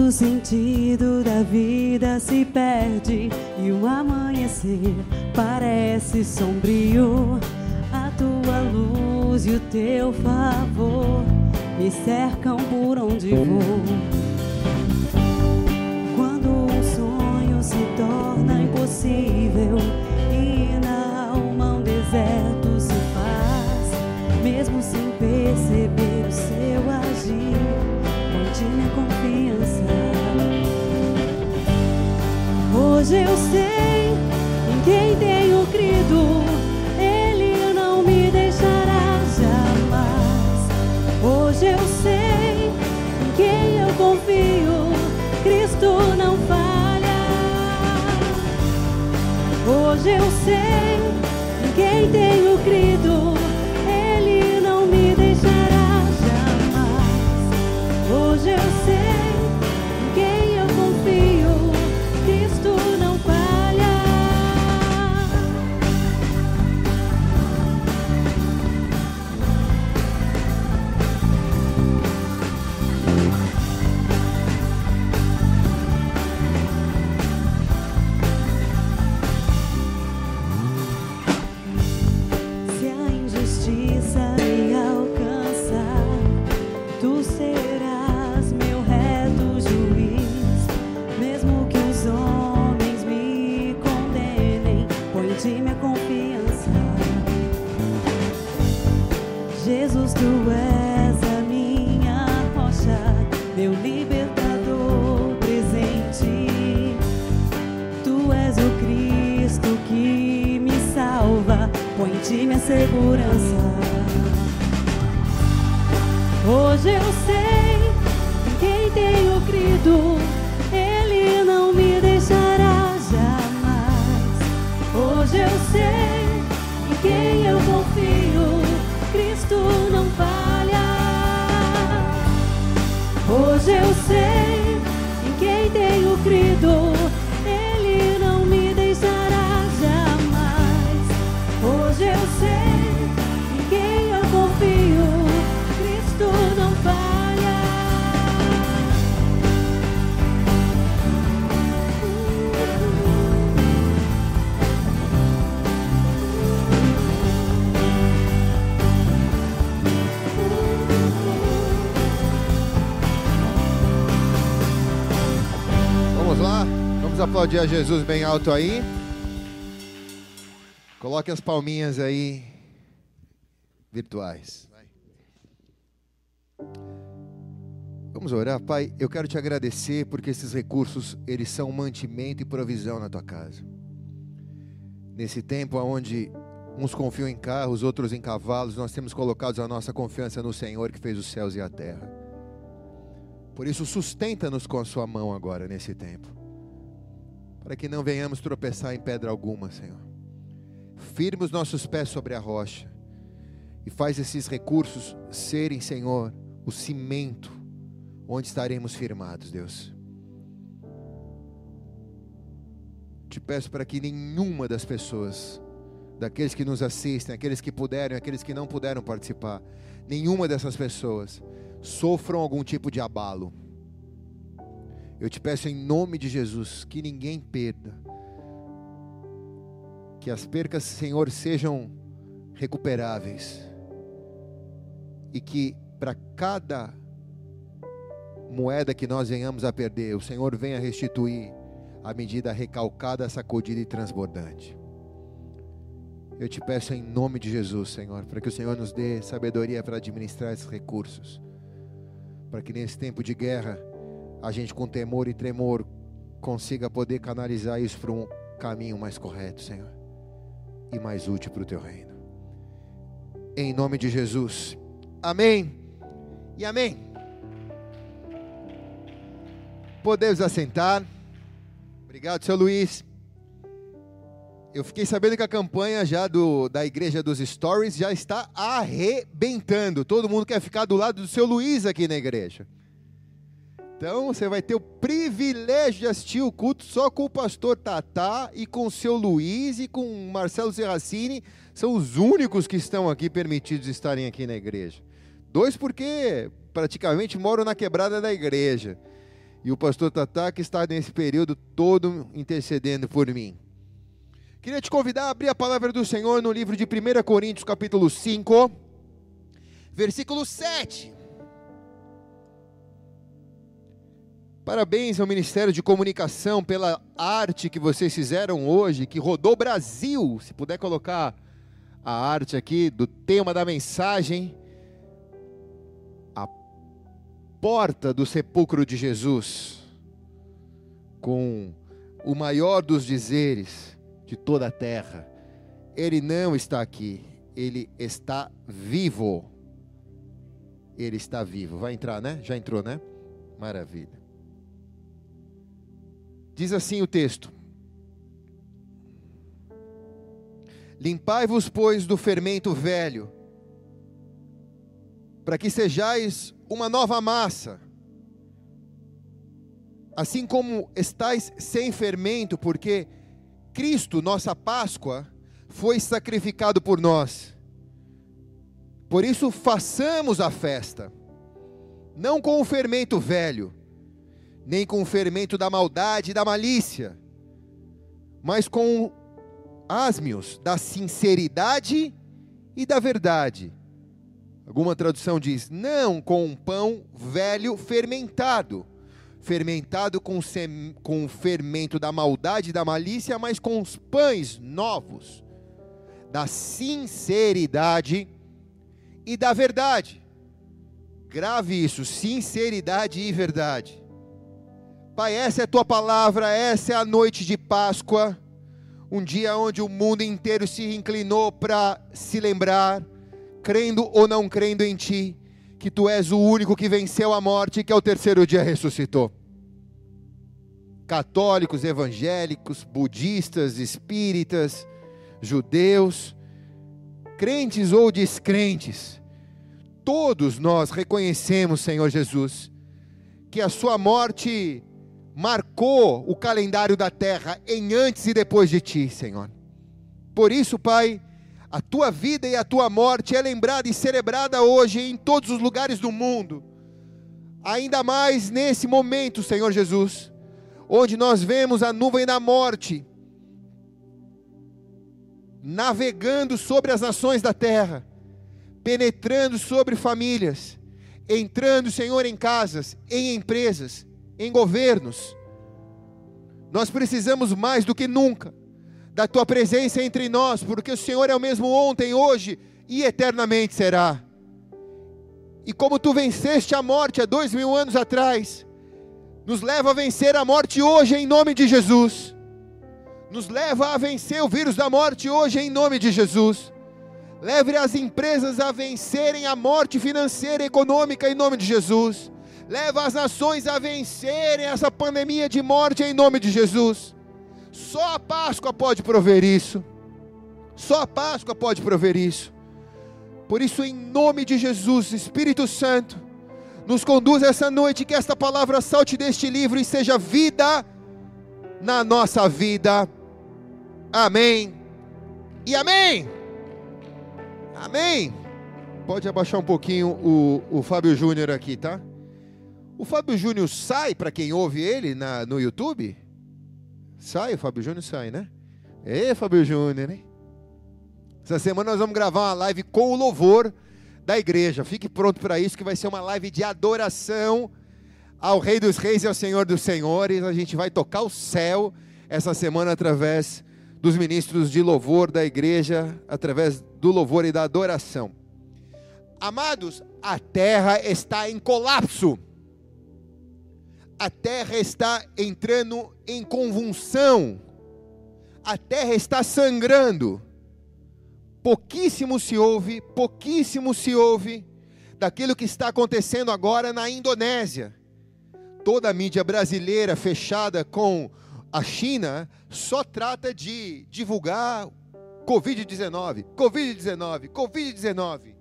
O sentido da vida se perde e o amanhecer parece sombrio, a tua luz e o teu favor me cercam por onde vou. Quando um sonho se torna impossível e na alma um deserto se faz, mesmo sem perceber o seu agir, Hoje eu sei em quem tenho crido, Ele não me deixará jamais. Hoje eu sei em quem eu confio, Cristo não falha. Hoje eu sei em quem tenho crido, Ele não me deixará jamais. Hoje eu sei segurança. Hoje eu sei aplaudir a Jesus bem alto aí. Coloque as palminhas aí virtuais. Vamos orar, Pai. Eu quero te agradecer porque esses recursos eles são mantimento e provisão na tua casa. Nesse tempo onde uns confiam em carros, outros em cavalos, nós temos colocado a nossa confiança no Senhor que fez os céus e a terra. Por isso, sustenta-nos com a sua mão agora nesse tempo, para que não venhamos tropeçar em pedra alguma, Senhor. Firme os nossos pés sobre a rocha e faz esses recursos serem, Senhor, o cimento onde estaremos firmados, Deus. Te peço para que nenhuma das pessoas, daqueles que nos assistem, aqueles que puderam, aqueles que não puderam participar, nenhuma dessas pessoas sofram algum tipo de abalo. Eu te peço em nome de Jesus que ninguém perda. Que as percas, Senhor, sejam recuperáveis. E que para cada moeda que nós venhamos a perder, o Senhor venha restituir a medida recalcada, sacudida e transbordante. Eu te peço em nome de Jesus, Senhor, para que o Senhor nos dê sabedoria para administrar esses recursos para que nesse tempo de guerra a gente com temor e tremor consiga poder canalizar isso para um caminho mais correto, Senhor, e mais útil para o teu reino. Em nome de Jesus. Amém. E amém. Podemos assentar. Obrigado, seu Luiz. Eu fiquei sabendo que a campanha já do, da Igreja dos Stories já está arrebentando. Todo mundo quer ficar do lado do seu Luiz aqui na igreja. Então você vai ter o privilégio de assistir o culto só com o pastor Tatá e com o seu Luiz e com o Marcelo Serracini. São os únicos que estão aqui permitidos estarem aqui na igreja. Dois porque praticamente moram na quebrada da igreja. E o pastor Tatá que está nesse período todo intercedendo por mim. Queria te convidar a abrir a palavra do Senhor no livro de 1 Coríntios, capítulo 5, versículo 7. Parabéns ao Ministério de Comunicação pela arte que vocês fizeram hoje, que rodou o Brasil. Se puder colocar a arte aqui do tema da mensagem, a porta do sepulcro de Jesus, com o maior dos dizeres de toda a terra. Ele não está aqui, ele está vivo. Ele está vivo. Vai entrar, né? Já entrou, né? Maravilha. Diz assim o texto: Limpai-vos, pois, do fermento velho, para que sejais uma nova massa, assim como estáis sem fermento, porque Cristo, nossa Páscoa, foi sacrificado por nós. Por isso, façamos a festa, não com o fermento velho, nem com o fermento da maldade e da malícia, mas com asmios da sinceridade e da verdade. Alguma tradução diz: não com um pão velho fermentado fermentado com, sem, com o fermento da maldade e da malícia, mas com os pães novos, da sinceridade e da verdade. Grave isso, sinceridade e verdade. Pai, essa é a tua palavra, essa é a noite de Páscoa, Um dia onde o mundo inteiro se inclinou para se lembrar, crendo ou não crendo em Ti, que Tu és o único que venceu a morte e que ao terceiro dia ressuscitou. Católicos, evangélicos, budistas, espíritas, judeus, crentes ou descrentes, todos nós reconhecemos, Senhor Jesus, que a Sua morte marcou o calendário da terra em antes e depois de ti, Senhor. Por isso, Pai, a tua vida e a tua morte é lembrada e celebrada hoje em todos os lugares do mundo. Ainda mais nesse momento, Senhor Jesus, onde nós vemos a nuvem da morte navegando sobre as nações da terra, penetrando sobre famílias, entrando, Senhor, em casas, em empresas, em governos. Nós precisamos mais do que nunca da tua presença entre nós, porque o Senhor é o mesmo ontem, hoje e eternamente será. E como tu venceste a morte há dois mil anos atrás, nos leva a vencer a morte hoje em nome de Jesus. Nos leva a vencer o vírus da morte hoje em nome de Jesus. Leve as empresas a vencerem a morte financeira e econômica em nome de Jesus leva as nações a vencerem essa pandemia de morte em nome de Jesus. Só a Páscoa pode prover isso. Só a Páscoa pode prover isso. Por isso, em nome de Jesus, Espírito Santo, nos conduz essa noite, que esta palavra salte deste livro e seja vida na nossa vida. Amém. E amém. Amém. Pode abaixar um pouquinho o, o Fábio Júnior aqui, tá? O Fábio Júnior sai, para quem ouve ele na, no YouTube? Sai, o Fábio Júnior sai, né? Ê, Fábio Júnior, hein? Essa semana nós vamos gravar uma live com o louvor da igreja. Fique pronto para isso, que vai ser uma live de adoração ao Rei dos Reis e ao Senhor dos Senhores. A gente vai tocar o céu essa semana através dos ministros de louvor da igreja, através do louvor e da adoração. Amados, a terra está em colapso a terra está entrando em convulsão, a terra está sangrando. Pouquíssimo se ouve, pouquíssimo se ouve daquilo que está acontecendo agora na Indonésia. Toda a mídia brasileira fechada com a China só trata de divulgar Covid-19, Covid-19, Covid-19,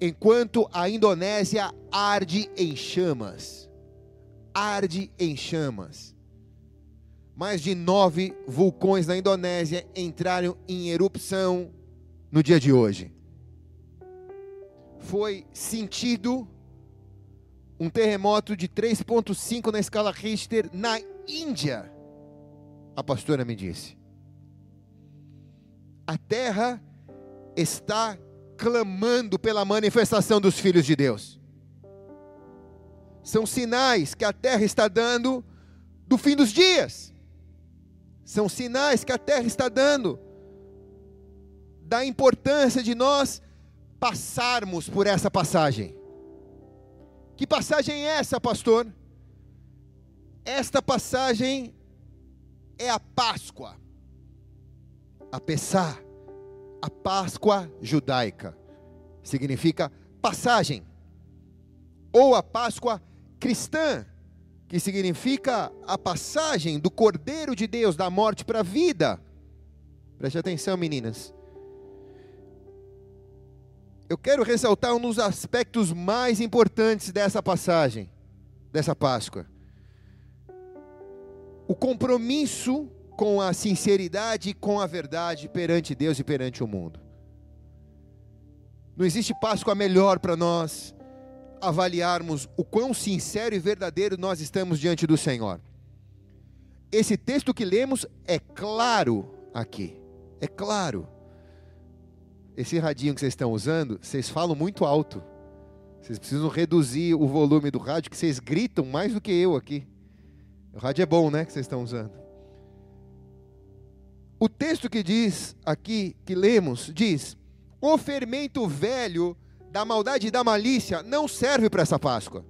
enquanto a Indonésia arde em chamas arde em chamas. Mais de nove vulcões na Indonésia entraram em erupção no dia de hoje. Foi sentido um terremoto de 3,5 na escala Richter na Índia, a pastora me disse. A terra está clamando pela manifestação dos filhos de Deus são sinais que a terra está dando do fim dos dias. São sinais que a terra está dando da importância de nós passarmos por essa passagem. Que passagem é essa, pastor? Esta passagem é a Páscoa, a Pessá, a Páscoa judaica. Significa passagem, ou a Páscoa cristã, que significa a passagem do Cordeiro de Deus da morte para a vida. Preste atenção, meninas. Eu quero ressaltar um dos aspectos mais importantes dessa passagem, dessa Páscoa. O compromisso com a sinceridade e com a verdade perante Deus e perante o mundo. Não existe Páscoa melhor para nós avaliarmos o quão sincero e verdadeiro nós estamos diante do Senhor. Esse texto que lemos é claro aqui, é claro. Esse radinho que vocês estão usando, vocês falam muito alto. Vocês precisam reduzir o volume do rádio, que vocês gritam mais do que eu aqui. O rádio é bom, né, que vocês estão usando. O texto que diz aqui, que lemos, diz: O fermento velho da maldade e da malícia não serve para essa Páscoa,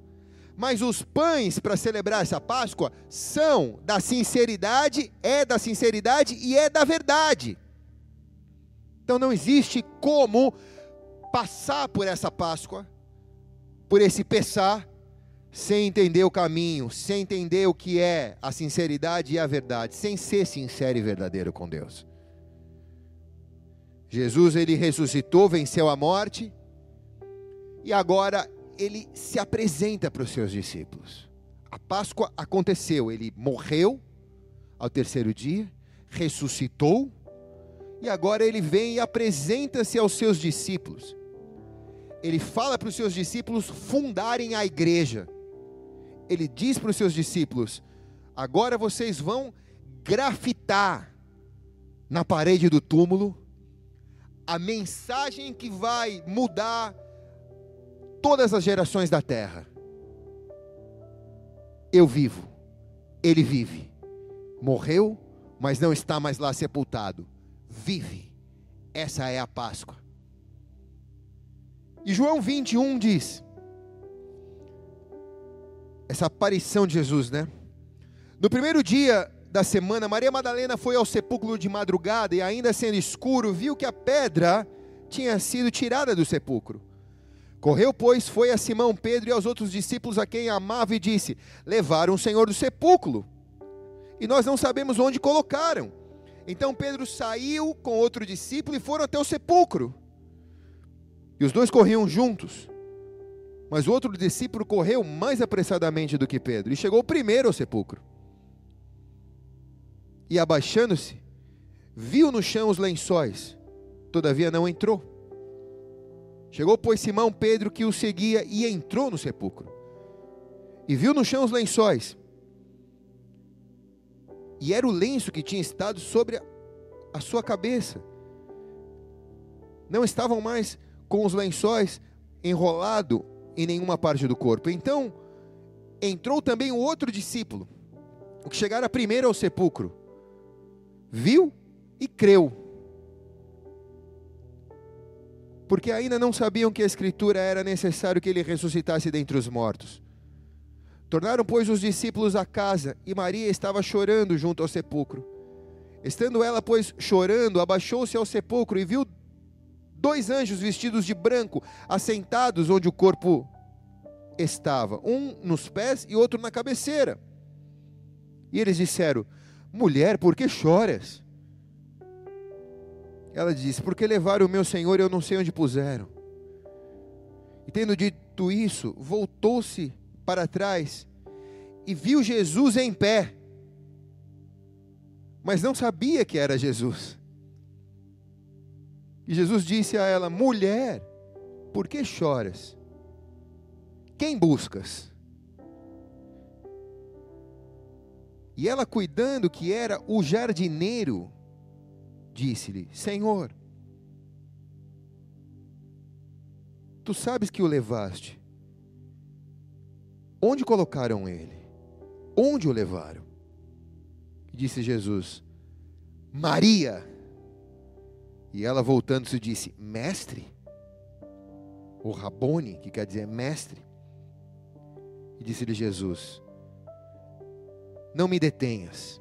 Mas os pães para celebrar essa Páscoa são da sinceridade, é da sinceridade e é da verdade. Então não existe como passar por essa Páscoa, por esse Pessar, sem entender o caminho, sem entender o que é a sinceridade e a verdade, sem ser sincero e verdadeiro com Deus. Jesus ele ressuscitou, venceu a morte e agora ele se apresenta para os seus discípulos. A Páscoa aconteceu, ele morreu ao terceiro dia, ressuscitou e agora ele vem e apresenta-se aos seus discípulos. Ele fala para os seus discípulos fundarem a igreja. Ele diz para os seus discípulos: agora vocês vão grafitar na parede do túmulo a mensagem que vai mudar todas as gerações da terra. Eu vivo, ele vive. Morreu, mas não está mais lá sepultado. Vive. Essa é a Páscoa. E João 21 diz: essa aparição de Jesus, né? No primeiro dia da semana, Maria Madalena foi ao sepulcro de madrugada e, ainda sendo escuro, viu que a pedra tinha sido tirada do sepulcro. Correu, pois, foi a Simão Pedro e aos outros discípulos a quem amava e disse: Levaram o Senhor do sepulcro e nós não sabemos onde colocaram. Então Pedro saiu com outro discípulo e foram até o sepulcro. E os dois corriam juntos. Mas o outro discípulo correu mais apressadamente do que Pedro e chegou primeiro ao sepulcro. E abaixando-se, viu no chão os lençóis, todavia não entrou. Chegou, pois, Simão Pedro que o seguia e entrou no sepulcro. E viu no chão os lençóis. E era o lenço que tinha estado sobre a, sua cabeça. Não estavam mais com os lençóis enrolado em nenhuma parte do corpo. Então entrou também o outro discípulo, o que chegara primeiro ao sepulcro, viu e creu. Porque ainda não sabiam que a Escritura era necessário que ele ressuscitasse dentre os mortos. Tornaram, pois, os discípulos à casa, e Maria estava chorando junto ao sepulcro. Estando ela, pois, chorando, abaixou-se ao sepulcro e viu dois anjos vestidos de branco, assentados onde o corpo estava, um nos pés e outro na cabeceira. E eles disseram: Mulher, por que choras? Ela disse: Porque levaram o meu senhor e eu não sei onde puseram. E tendo dito isso, voltou-se para trás e viu Jesus em pé, mas não sabia que era Jesus. E Jesus disse a ela: Mulher, por que choras? Quem buscas? E ela, cuidando que era o jardineiro, disse-lhe: Senhor, tu sabes que o levaste. Onde colocaram ele? Onde o levaram? Disse Jesus: Maria. E ela voltando-se disse: Mestre, o Rabone, que quer dizer mestre. E disse-lhe Jesus: Não me detenhas,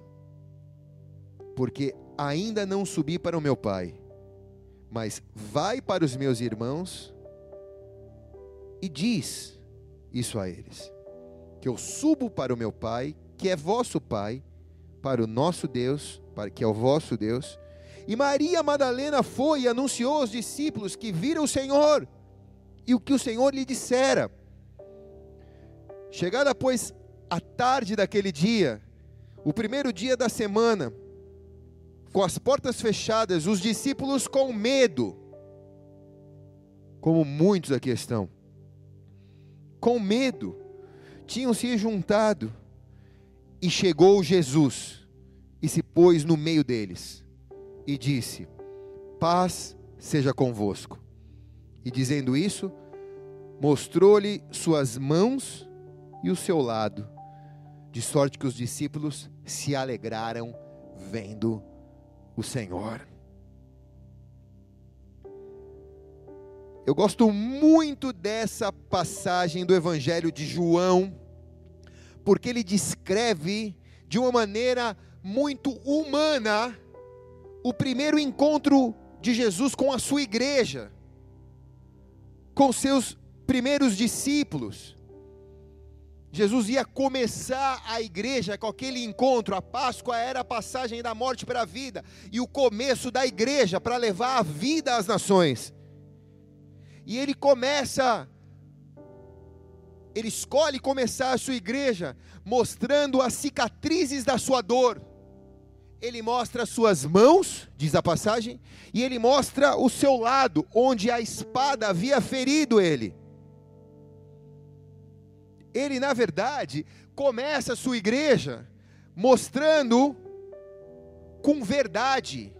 porque ainda não subi para o meu Pai, mas vai para os meus irmãos e diz isso a eles: que eu subo para o meu Pai, que é vosso Pai, para o nosso Deus, para que é o vosso Deus e Maria Madalena foi e anunciou aos discípulos que viram o Senhor e o que o Senhor lhe dissera. Chegada, pois, a tarde daquele dia, o primeiro dia da semana, com as portas fechadas, os discípulos com medo, como muitos aqui estão, com medo, tinham se juntado, e chegou Jesus e se pôs no meio deles e disse: Paz seja convosco. E dizendo isso, mostrou-lhe suas mãos e o seu lado, de sorte que os discípulos se alegraram vendo o Senhor. Eu gosto muito dessa passagem do Evangelho de João, porque ele descreve de uma maneira muito humana o primeiro encontro de Jesus com a sua igreja, com seus primeiros discípulos. Jesus ia começar a igreja com aquele encontro. A Páscoa era a passagem da morte para a vida e o começo da igreja para levar a vida às nações. E ele começa, ele escolhe começar a sua igreja mostrando as cicatrizes da sua dor. Ele mostra as suas mãos, diz a passagem, e ele mostra o seu lado, onde a espada havia ferido ele ele na verdade começa a sua igreja mostrando com verdade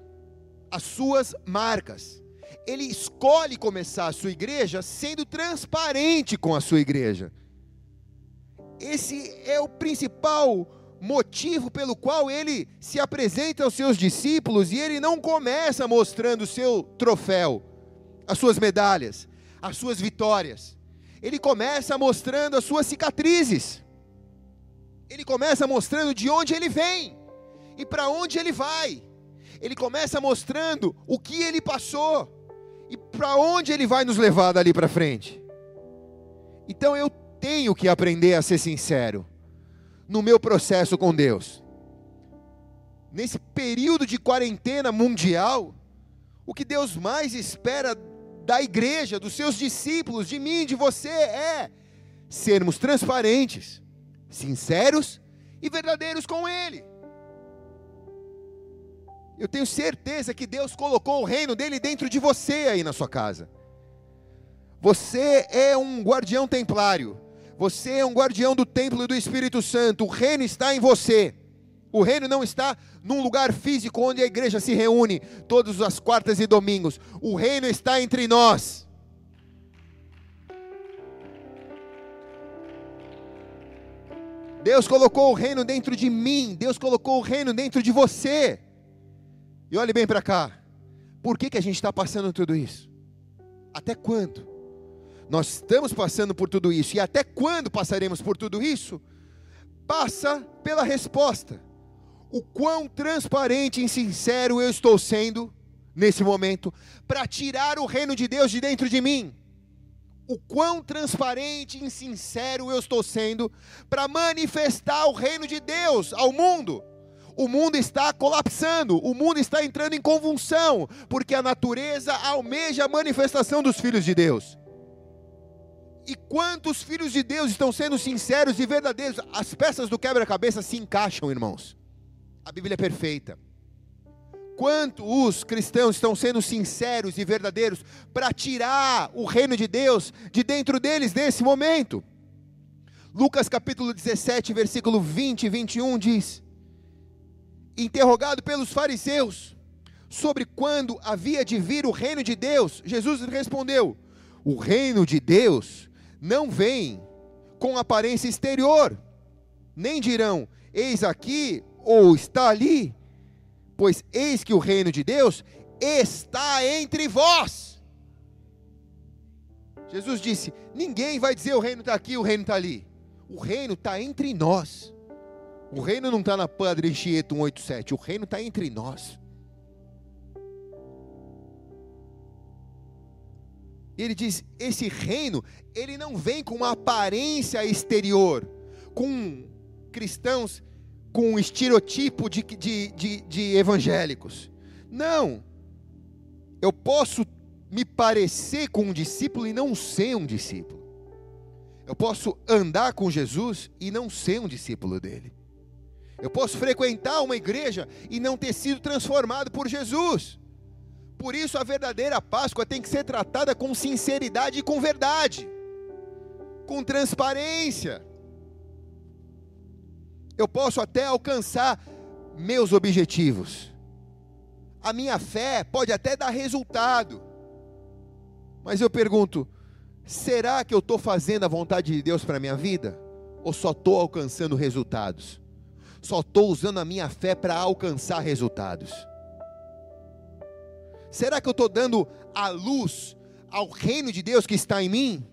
as suas marcas. Ele escolhe começar a sua igreja sendo transparente com a sua igreja. Esse é o principal motivo pelo qual ele se apresenta aos seus discípulos e ele não começa mostrando o seu troféu, as suas medalhas, as suas vitórias ele começa mostrando as suas cicatrizes. Ele começa mostrando de onde ele vem e para onde ele vai. Ele começa mostrando o que ele passou e para onde ele vai nos levar dali para frente. Então eu tenho que aprender a ser sincero no meu processo com Deus. Nesse período de quarentena mundial, o que Deus mais espera da igreja, dos seus discípulos, de mim, de você, é sermos transparentes, sinceros e verdadeiros com Ele. Eu tenho certeza que Deus colocou o reino dele dentro de você aí na sua casa. Você é um guardião templário. Você é um guardião do templo do Espírito Santo. O reino está em você. O reino não está num lugar físico onde a igreja se reúne todas as quartas e domingos. O reino está entre nós. Deus colocou o reino dentro de mim, Deus colocou o reino dentro de você. E olhe bem para cá. Por que, que a gente está passando tudo isso? Até quando? Nós estamos passando por tudo isso. E até quando passaremos por tudo isso? Passa pela resposta o quão transparente e sincero eu estou sendo nesse momento para tirar o reino de Deus de dentro de mim. O quão transparente e sincero eu estou sendo para manifestar o reino de Deus ao mundo. O mundo está colapsando, o mundo está entrando em convulsão, porque a natureza almeja a manifestação dos filhos de Deus. E quantos filhos de Deus estão sendo sinceros e verdadeiros? As peças do quebra-cabeça se encaixam, irmãos. A Bíblia é perfeita. Quanto os cristãos estão sendo sinceros e verdadeiros para tirar o reino de Deus de dentro deles nesse momento? Lucas capítulo 17, versículo 20 e 21 diz: Interrogado pelos fariseus sobre quando havia de vir o reino de Deus, Jesus respondeu: O reino de Deus não vem com aparência exterior, nem dirão: Eis aqui ou está ali, pois eis que o reino de Deus está entre vós. Jesus disse: ninguém vai dizer o reino está aqui, o reino está ali. O reino está entre nós. O reino não está na Padre Anchieta 187, o reino está entre nós. Ele diz: esse reino, ele não vem com uma aparência exterior, com cristãos com um estereotipo de, de, de, de evangélicos. Não. Eu posso me parecer com um discípulo e não ser um discípulo. Eu posso andar com Jesus e não ser um discípulo dele. Eu posso frequentar uma igreja e não ter sido transformado por Jesus. Por isso a verdadeira Páscoa tem que ser tratada com sinceridade e com verdade, com transparência eu posso até alcançar meus objetivos. A minha fé pode até dar resultado. Mas eu pergunto: será que eu estou fazendo a vontade de Deus para a minha vida? Ou só estou alcançando resultados? Só estou usando a minha fé para alcançar resultados? Será que eu estou dando a luz ao reino de Deus que está em mim?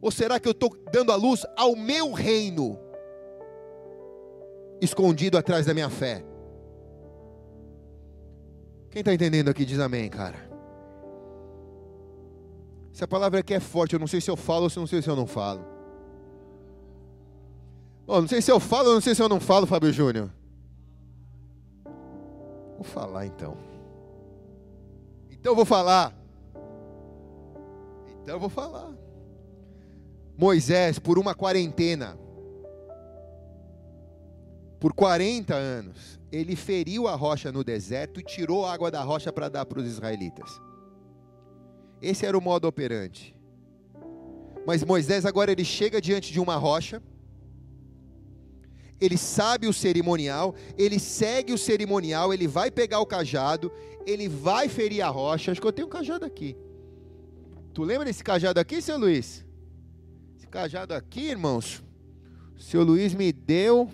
Ou será que eu estou dando a luz ao meu reino? Escondido atrás da minha fé. Quem está entendendo aqui diz amém, cara. Essa palavra aqui é forte, eu não sei se eu falo ou se eu não sei se eu não falo. Oh, não sei se eu falo ou não sei se eu não falo, Fábio Júnior. Vou falar então. Então eu vou falar. Então eu vou falar. Moisés, por uma quarentena, por 40 anos, ele feriu a rocha no deserto e tirou água da rocha para dar para os israelitas. Esse era o modo operante. Mas Moisés agora ele chega diante de uma rocha, ele sabe o cerimonial, ele segue o cerimonial, ele vai pegar o cajado, ele vai ferir a rocha. Acho que eu tenho um cajado aqui. Tu lembra desse cajado aqui, seu Luiz? Esse cajado aqui, irmãos, seu Luiz me deu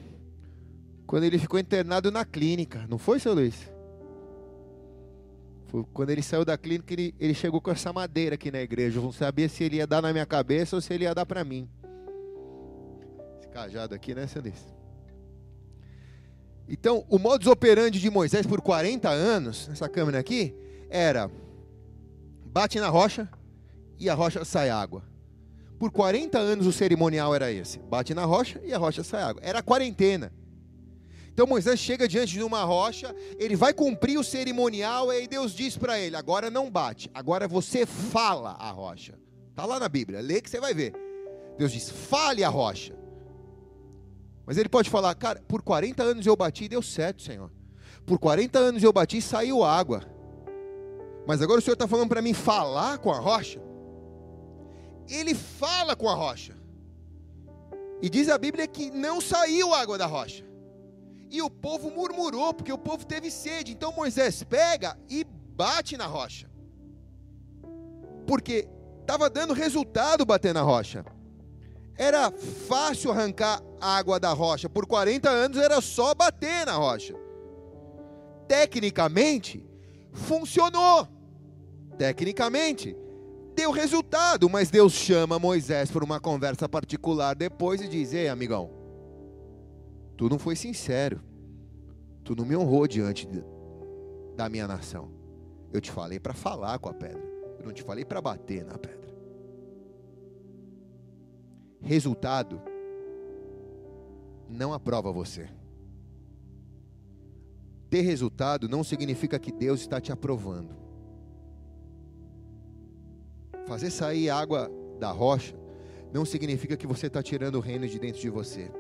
quando ele ficou internado na clínica, não foi, seu Luiz? Foi quando ele saiu da clínica, ele, ele chegou com essa madeira aqui na igreja. Eu não sabia se ele ia dar na minha cabeça ou se ele ia dar para mim. Esse cajado aqui, né, seu Luiz? Então, o modus operandi de Moisés por 40 anos, nessa câmera aqui, era bate na rocha e a rocha sai água. Por 40 anos o cerimonial era esse: bate na rocha e a rocha sai água. Era a quarentena. Então Moisés chega diante de uma rocha, ele vai cumprir o cerimonial, e aí Deus diz para ele: agora não bate, agora você fala a rocha. Está lá na Bíblia, lê que você vai ver. Deus diz: fale a rocha. Mas ele pode falar, cara, por 40 anos eu bati e deu certo, Senhor. Por 40 anos eu bati e saiu água. Mas agora o Senhor está falando para mim falar com a rocha. Ele fala com a rocha. E diz a Bíblia que não saiu água da rocha. E o povo murmurou, porque o povo teve sede. Então Moisés pega e bate na rocha. Porque estava dando resultado bater na rocha. Era fácil arrancar água da rocha. Por 40 anos era só bater na rocha. Tecnicamente, funcionou. Tecnicamente, deu resultado. Mas Deus chama Moisés para uma conversa particular depois e diz: Ei, amigão Tu não foi sincero. Tu não me honrou diante da minha nação. Eu te falei para falar com a pedra. Eu não te falei para bater na pedra. Resultado não aprova você. Ter resultado não significa que Deus está te aprovando. Fazer sair água da rocha não significa que você está tirando o reino de dentro de você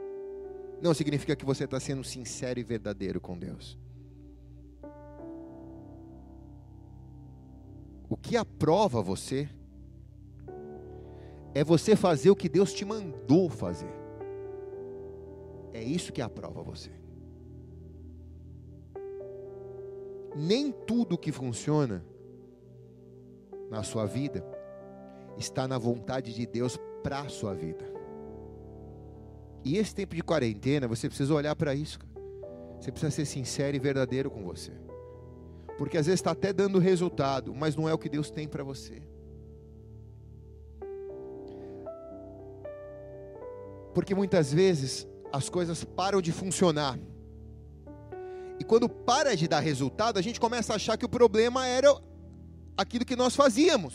não significa que você está sendo sincero e verdadeiro com Deus. O que aprova você é você fazer o que Deus te mandou fazer. É isso que aprova você. Nem tudo que funciona na sua vida está na vontade de Deus para a sua vida. E esse tempo de quarentena, você precisa olhar para isso. Você precisa ser sincero e verdadeiro com você. Porque às vezes está até dando resultado, mas não é o que Deus tem para você. Porque muitas vezes as coisas param de funcionar. E quando para de dar resultado, a gente começa a achar que o problema era aquilo que nós fazíamos.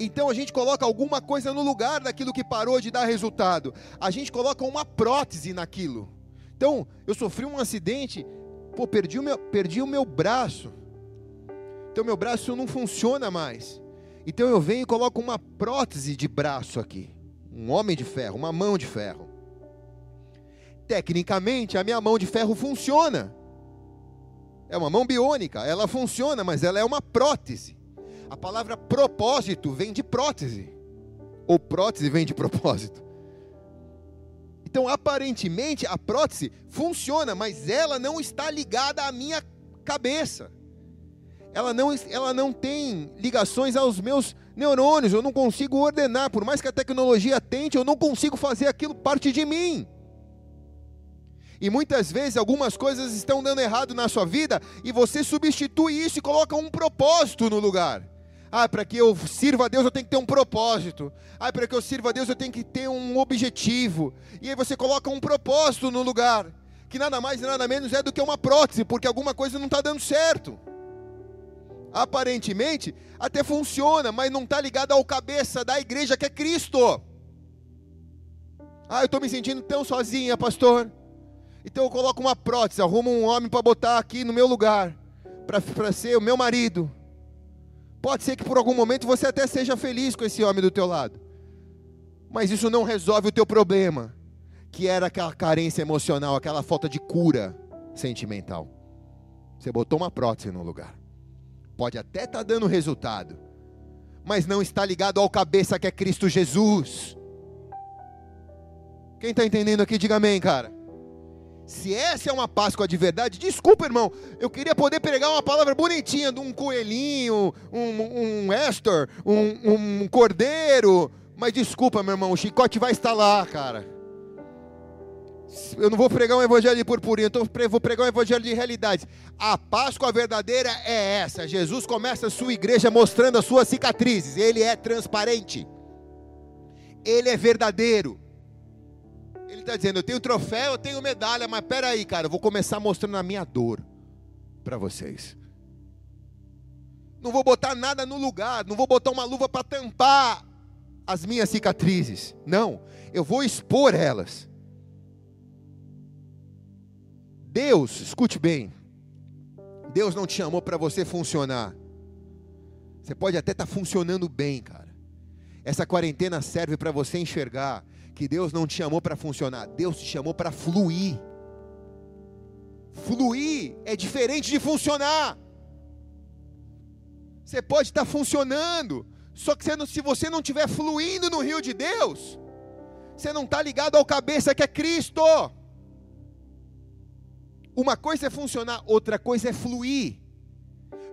Então a gente coloca alguma coisa no lugar daquilo que parou de dar resultado. A gente coloca uma prótese naquilo. Então, eu sofri um acidente, pô, perdi o meu, perdi o meu braço. Então meu braço não funciona mais. Então eu venho e coloco uma prótese de braço aqui. Um homem de ferro, uma mão de ferro. Tecnicamente, a minha mão de ferro funciona. É uma mão biônica, ela funciona, mas ela é uma prótese. A palavra propósito vem de prótese, ou prótese vem de propósito. Então, aparentemente, a prótese funciona, mas ela não está ligada à minha cabeça. Ela não, ela não tem ligações aos meus neurônios. Eu não consigo ordenar. Por mais que a tecnologia tente, eu não consigo fazer aquilo parte de mim. E muitas vezes algumas coisas estão dando errado na sua vida e você substitui isso e coloca um propósito no lugar. Ah, para que eu sirva a Deus eu tenho que ter um propósito. Ah, para que eu sirva a Deus eu tenho que ter um objetivo. E aí você coloca um propósito no lugar, que nada mais e nada menos é do que uma prótese, porque alguma coisa não está dando certo. Aparentemente, até funciona, mas não está ligado ao cabeça da igreja que é Cristo. Ah, eu estou me sentindo tão sozinha, pastor. Então eu coloco uma prótese, arrumo um homem para botar aqui no meu lugar, para ser o meu marido. Pode ser que por algum momento você até seja feliz com esse homem do teu lado. Mas isso não resolve o teu problema, que era aquela carência emocional, aquela falta de cura sentimental. Você botou uma prótese no lugar. Pode até estar tá dando resultado, mas não está ligado ao cabeça que é Cristo Jesus. Quem está entendendo aqui, diga amém, cara. Se essa é uma Páscoa de verdade, desculpa, irmão, eu queria poder pregar uma palavra bonitinha de um coelhinho, um, um Estor, um, um cordeiro, mas desculpa, meu irmão, o chicote vai estar lá, cara. Eu não vou pregar um evangelho de purpurina, então vou pregar um evangelho de realidades. A Páscoa verdadeira é essa. Jesus começa a sua igreja mostrando as suas cicatrizes. Ele é transparente. Ele é verdadeiro. Ele está dizendo: eu tenho troféu, eu tenho medalha, mas peraí, cara, eu vou começar mostrando a minha dor para vocês. Não vou botar nada no lugar, não vou botar uma luva para tampar as minhas cicatrizes. Não, eu vou expor elas. Deus, escute bem, Deus não te chamou para você funcionar. Você pode até estar tá funcionando bem, cara. Essa quarentena serve para você enxergar que Deus não te chamou para funcionar, Deus te chamou para fluir. Fluir é diferente de funcionar. Você pode estar funcionando, só que você não, se você não estiver fluindo no rio de Deus, você não está ligado ao cabeça que é Cristo. Uma coisa é funcionar, outra coisa é fluir.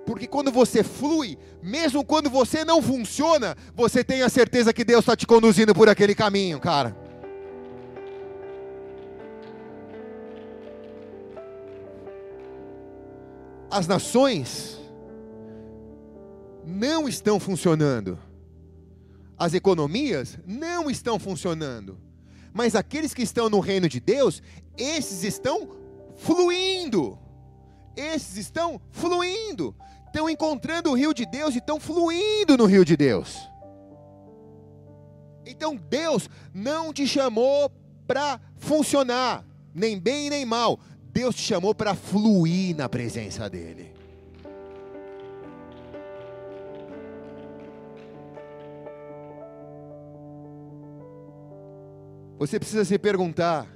Porque quando você flui, mesmo quando você não funciona, você tem a certeza que Deus está te conduzindo por aquele caminho, cara. As nações não estão funcionando. As economias não estão funcionando. Mas aqueles que estão no reino de Deus, esses estão fluindo. Esses estão fluindo estão encontrando o rio de Deus e estão fluindo no rio de Deus. Então Deus não te chamou para funcionar, nem bem nem mal. Deus te chamou para fluir na presença dEle. Você precisa se perguntar,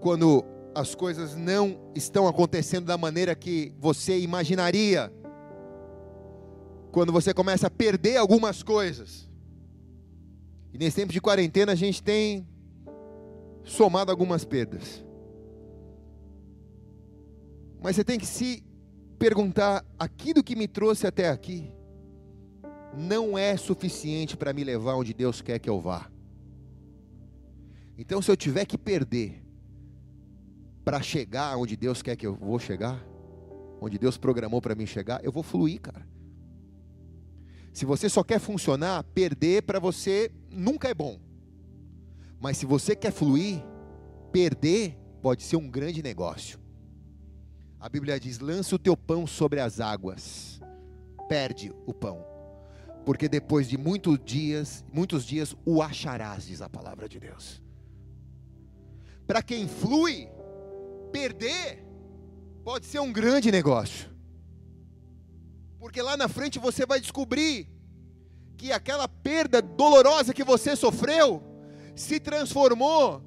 quando as coisas não estão acontecendo da maneira que você imaginaria, quando você começa a perder algumas coisas. E nesse tempo de quarentena a gente tem somado algumas perdas. Mas você tem que se perguntar: aquilo que me trouxe até aqui não é suficiente para me levar onde Deus quer que eu vá. Então, se eu tiver que perder para chegar onde Deus quer que eu vou chegar, onde Deus programou para mim chegar, eu vou fluir, cara. Se você só quer funcionar, perder para você nunca é bom. Mas se você quer fluir, perder pode ser um grande negócio. A Bíblia diz: lança o teu pão sobre as águas, perde o pão, porque depois de muitos dias, muitos dias o acharás, diz a palavra de Deus. Para quem flui, perder pode ser um grande negócio. Porque lá na frente você vai descobrir que aquela perda dolorosa que você sofreu se transformou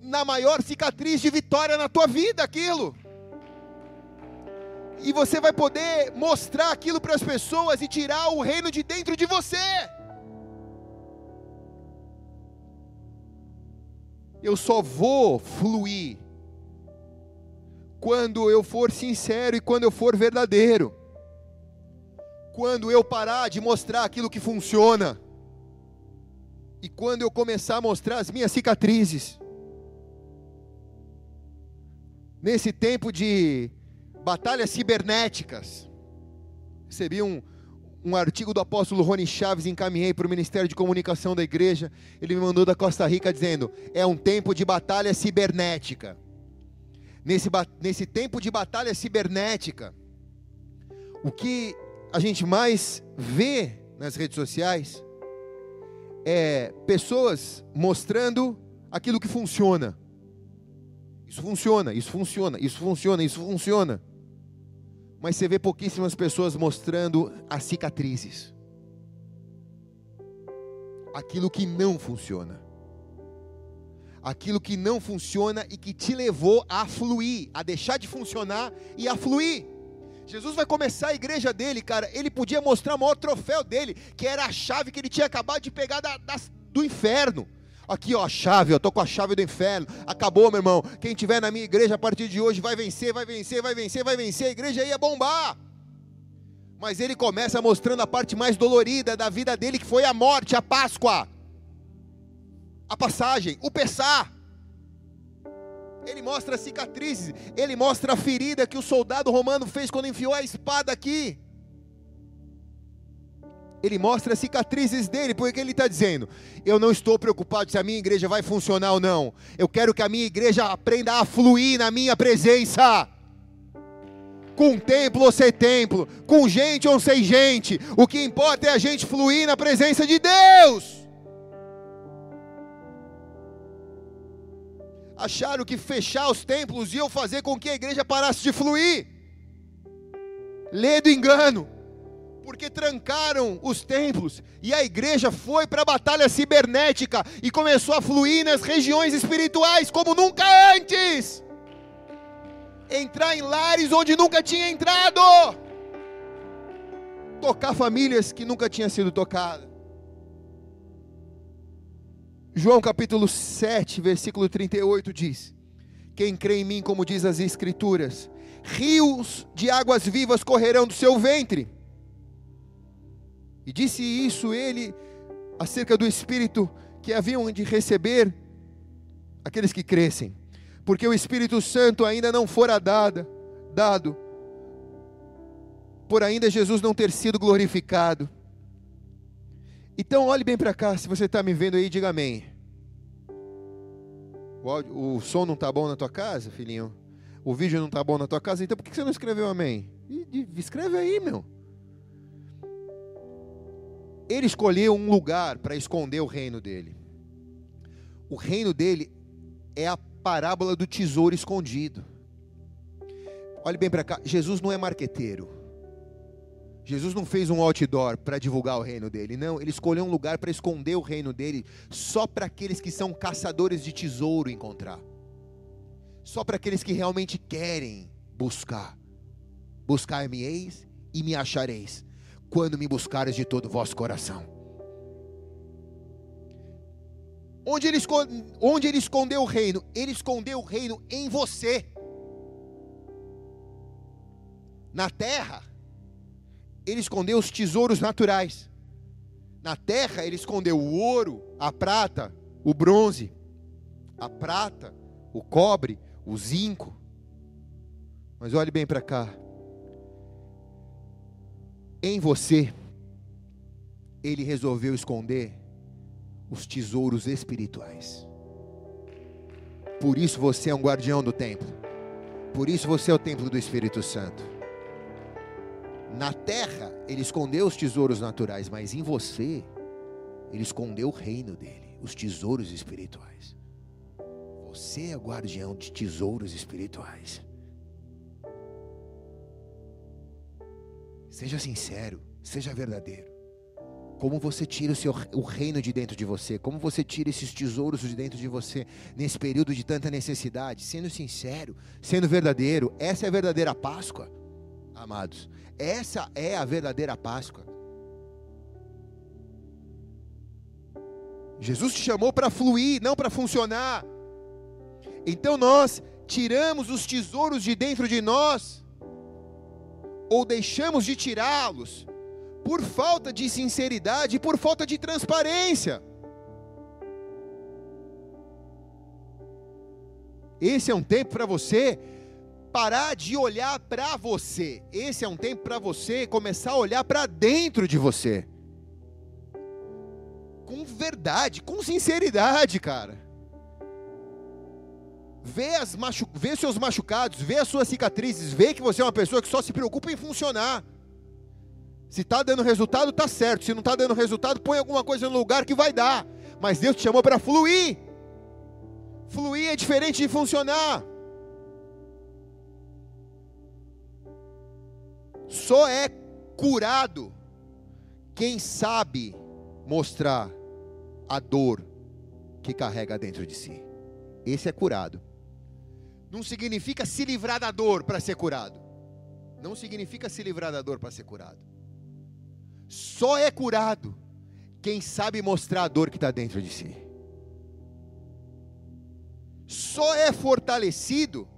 na maior cicatriz de vitória na tua vida, aquilo. E você vai poder mostrar aquilo para as pessoas e tirar o reino de dentro de você. Eu só vou fluir quando eu for sincero e quando eu for verdadeiro quando eu parar de mostrar aquilo que funciona, e quando eu começar a mostrar as minhas cicatrizes, nesse tempo de batalhas cibernéticas, recebi um, um artigo do apóstolo Rony Chaves, encaminhei para o Ministério de Comunicação da igreja. Ele me mandou da Costa Rica dizendo: é um tempo de batalha cibernética. Nesse, nesse tempo de batalha cibernética, o que a gente mais vê nas redes sociais é pessoas mostrando aquilo que funciona. Isso funciona, isso funciona, isso funciona, isso funciona mas você vê pouquíssimas pessoas mostrando as cicatrizes. Aquilo que não funciona. Aquilo que não funciona e que te levou a fluir, a deixar de funcionar e a fluir. Jesus vai começar a igreja dele, cara. Ele podia mostrar o maior troféu dele, que era a chave que ele tinha acabado de pegar da, da, do inferno. Aqui, ó, a chave, eu tô com a chave do inferno. Acabou, meu irmão. Quem tiver na minha igreja a partir de hoje vai vencer, vai vencer, vai vencer, vai vencer. A igreja ia bombar. Mas ele começa mostrando a parte mais dolorida da vida dele, que foi a morte, a Páscoa. A passagem, o Pessar. Ele mostra cicatrizes, ele mostra a ferida que o soldado romano fez quando enfiou a espada aqui ele mostra as cicatrizes dele, porque ele está dizendo: Eu não estou preocupado se a minha igreja vai funcionar ou não, eu quero que a minha igreja aprenda a fluir na minha presença. Com templo ou sem templo, com gente ou sem gente, o que importa é a gente fluir na presença de Deus. Acharam que fechar os templos ia fazer com que a igreja parasse de fluir. Lê do engano porque trancaram os templos e a igreja foi para a batalha cibernética e começou a fluir nas regiões espirituais como nunca antes. Entrar em lares onde nunca tinha entrado. Tocar famílias que nunca tinham sido tocadas. João capítulo 7, versículo 38 diz: Quem crê em mim, como diz as Escrituras, rios de águas vivas correrão do seu ventre. E disse isso ele acerca do Espírito que haviam de receber aqueles que crescem, porque o Espírito Santo ainda não fora dado, dado, por ainda Jesus não ter sido glorificado. Então olhe bem para cá, se você está me vendo aí, diga amém. O, áudio, o som não está bom na tua casa, filhinho? O vídeo não está bom na tua casa, então por que você não escreveu amém? escreve aí, meu ele escolheu um lugar para esconder o reino dele. O reino dele é a parábola do tesouro escondido. Olhe bem para cá, Jesus não é marqueteiro. Jesus não fez um outdoor para divulgar o reino dele, não, ele escolheu um lugar para esconder o reino dele, só para aqueles que são caçadores de tesouro encontrar. Só para aqueles que realmente querem buscar. Buscar-me-eis e me achareis quando me buscares de todo vosso coração. Onde ele, onde ele escondeu o reino? Ele escondeu o reino em você. Na terra, ele escondeu os tesouros naturais. Na terra, ele escondeu o ouro, a prata, o bronze, a prata, o cobre, o zinco. Mas olhe bem para cá em você, ele resolveu esconder os tesouros espirituais. Por isso você é um guardião do templo. Por isso você é o templo do Espírito Santo. Na terra, ele escondeu os tesouros naturais, mas em você, ele escondeu o reino dele, os tesouros espirituais. Você é guardião de tesouros espirituais. Seja sincero, seja verdadeiro. Como você tira o, seu, o reino de dentro de você? Como você tira esses tesouros de dentro de você nesse período de tanta necessidade? Sendo sincero, sendo verdadeiro. Essa é a verdadeira Páscoa, amados. Essa é a verdadeira Páscoa. Jesus te chamou para fluir, não para funcionar. Então nós tiramos os tesouros de dentro de nós ou deixamos de tirá-los por falta de sinceridade e por falta de transparência. Esse é um tempo para você parar de olhar para você. Esse é um tempo para você começar a olhar para dentro de você. Com verdade, com sinceridade, cara. Vê, as machu... vê seus machucados, vê as suas cicatrizes, vê que você é uma pessoa que só se preocupa em funcionar. Se está dando resultado, tá certo. Se não está dando resultado, põe alguma coisa no lugar que vai dar. Mas Deus te chamou para fluir. Fluir é diferente de funcionar. Só é curado quem sabe mostrar a dor que carrega dentro de si. Esse é curado. Não significa se livrar da dor para ser curado. Não significa se livrar da dor para ser curado. Só é curado quem sabe mostrar a dor que está dentro de si. Só é fortalecido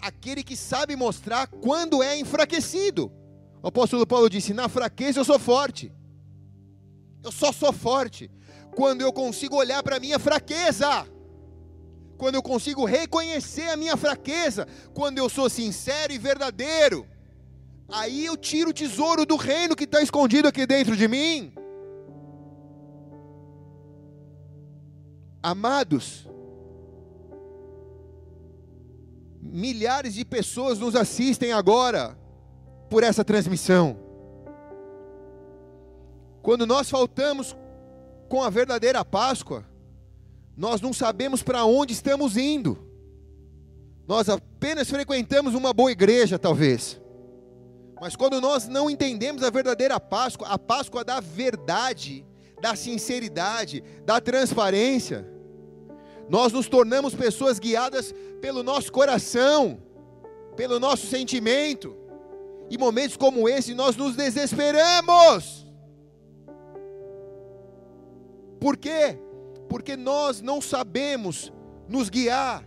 aquele que sabe mostrar quando é enfraquecido. O apóstolo Paulo disse: Na fraqueza eu sou forte. Eu só sou forte quando eu consigo olhar para a minha fraqueza. Quando eu consigo reconhecer a minha fraqueza, quando eu sou sincero e verdadeiro, aí eu tiro o tesouro do reino que está escondido aqui dentro de mim. Amados, milhares de pessoas nos assistem agora por essa transmissão. Quando nós faltamos com a verdadeira Páscoa, nós não sabemos para onde estamos indo. Nós apenas frequentamos uma boa igreja, talvez. Mas quando nós não entendemos a verdadeira Páscoa, a Páscoa da verdade, da sinceridade, da transparência, nós nos tornamos pessoas guiadas pelo nosso coração, pelo nosso sentimento. E momentos como esse nós nos desesperamos. Por quê? Porque nós não sabemos nos guiar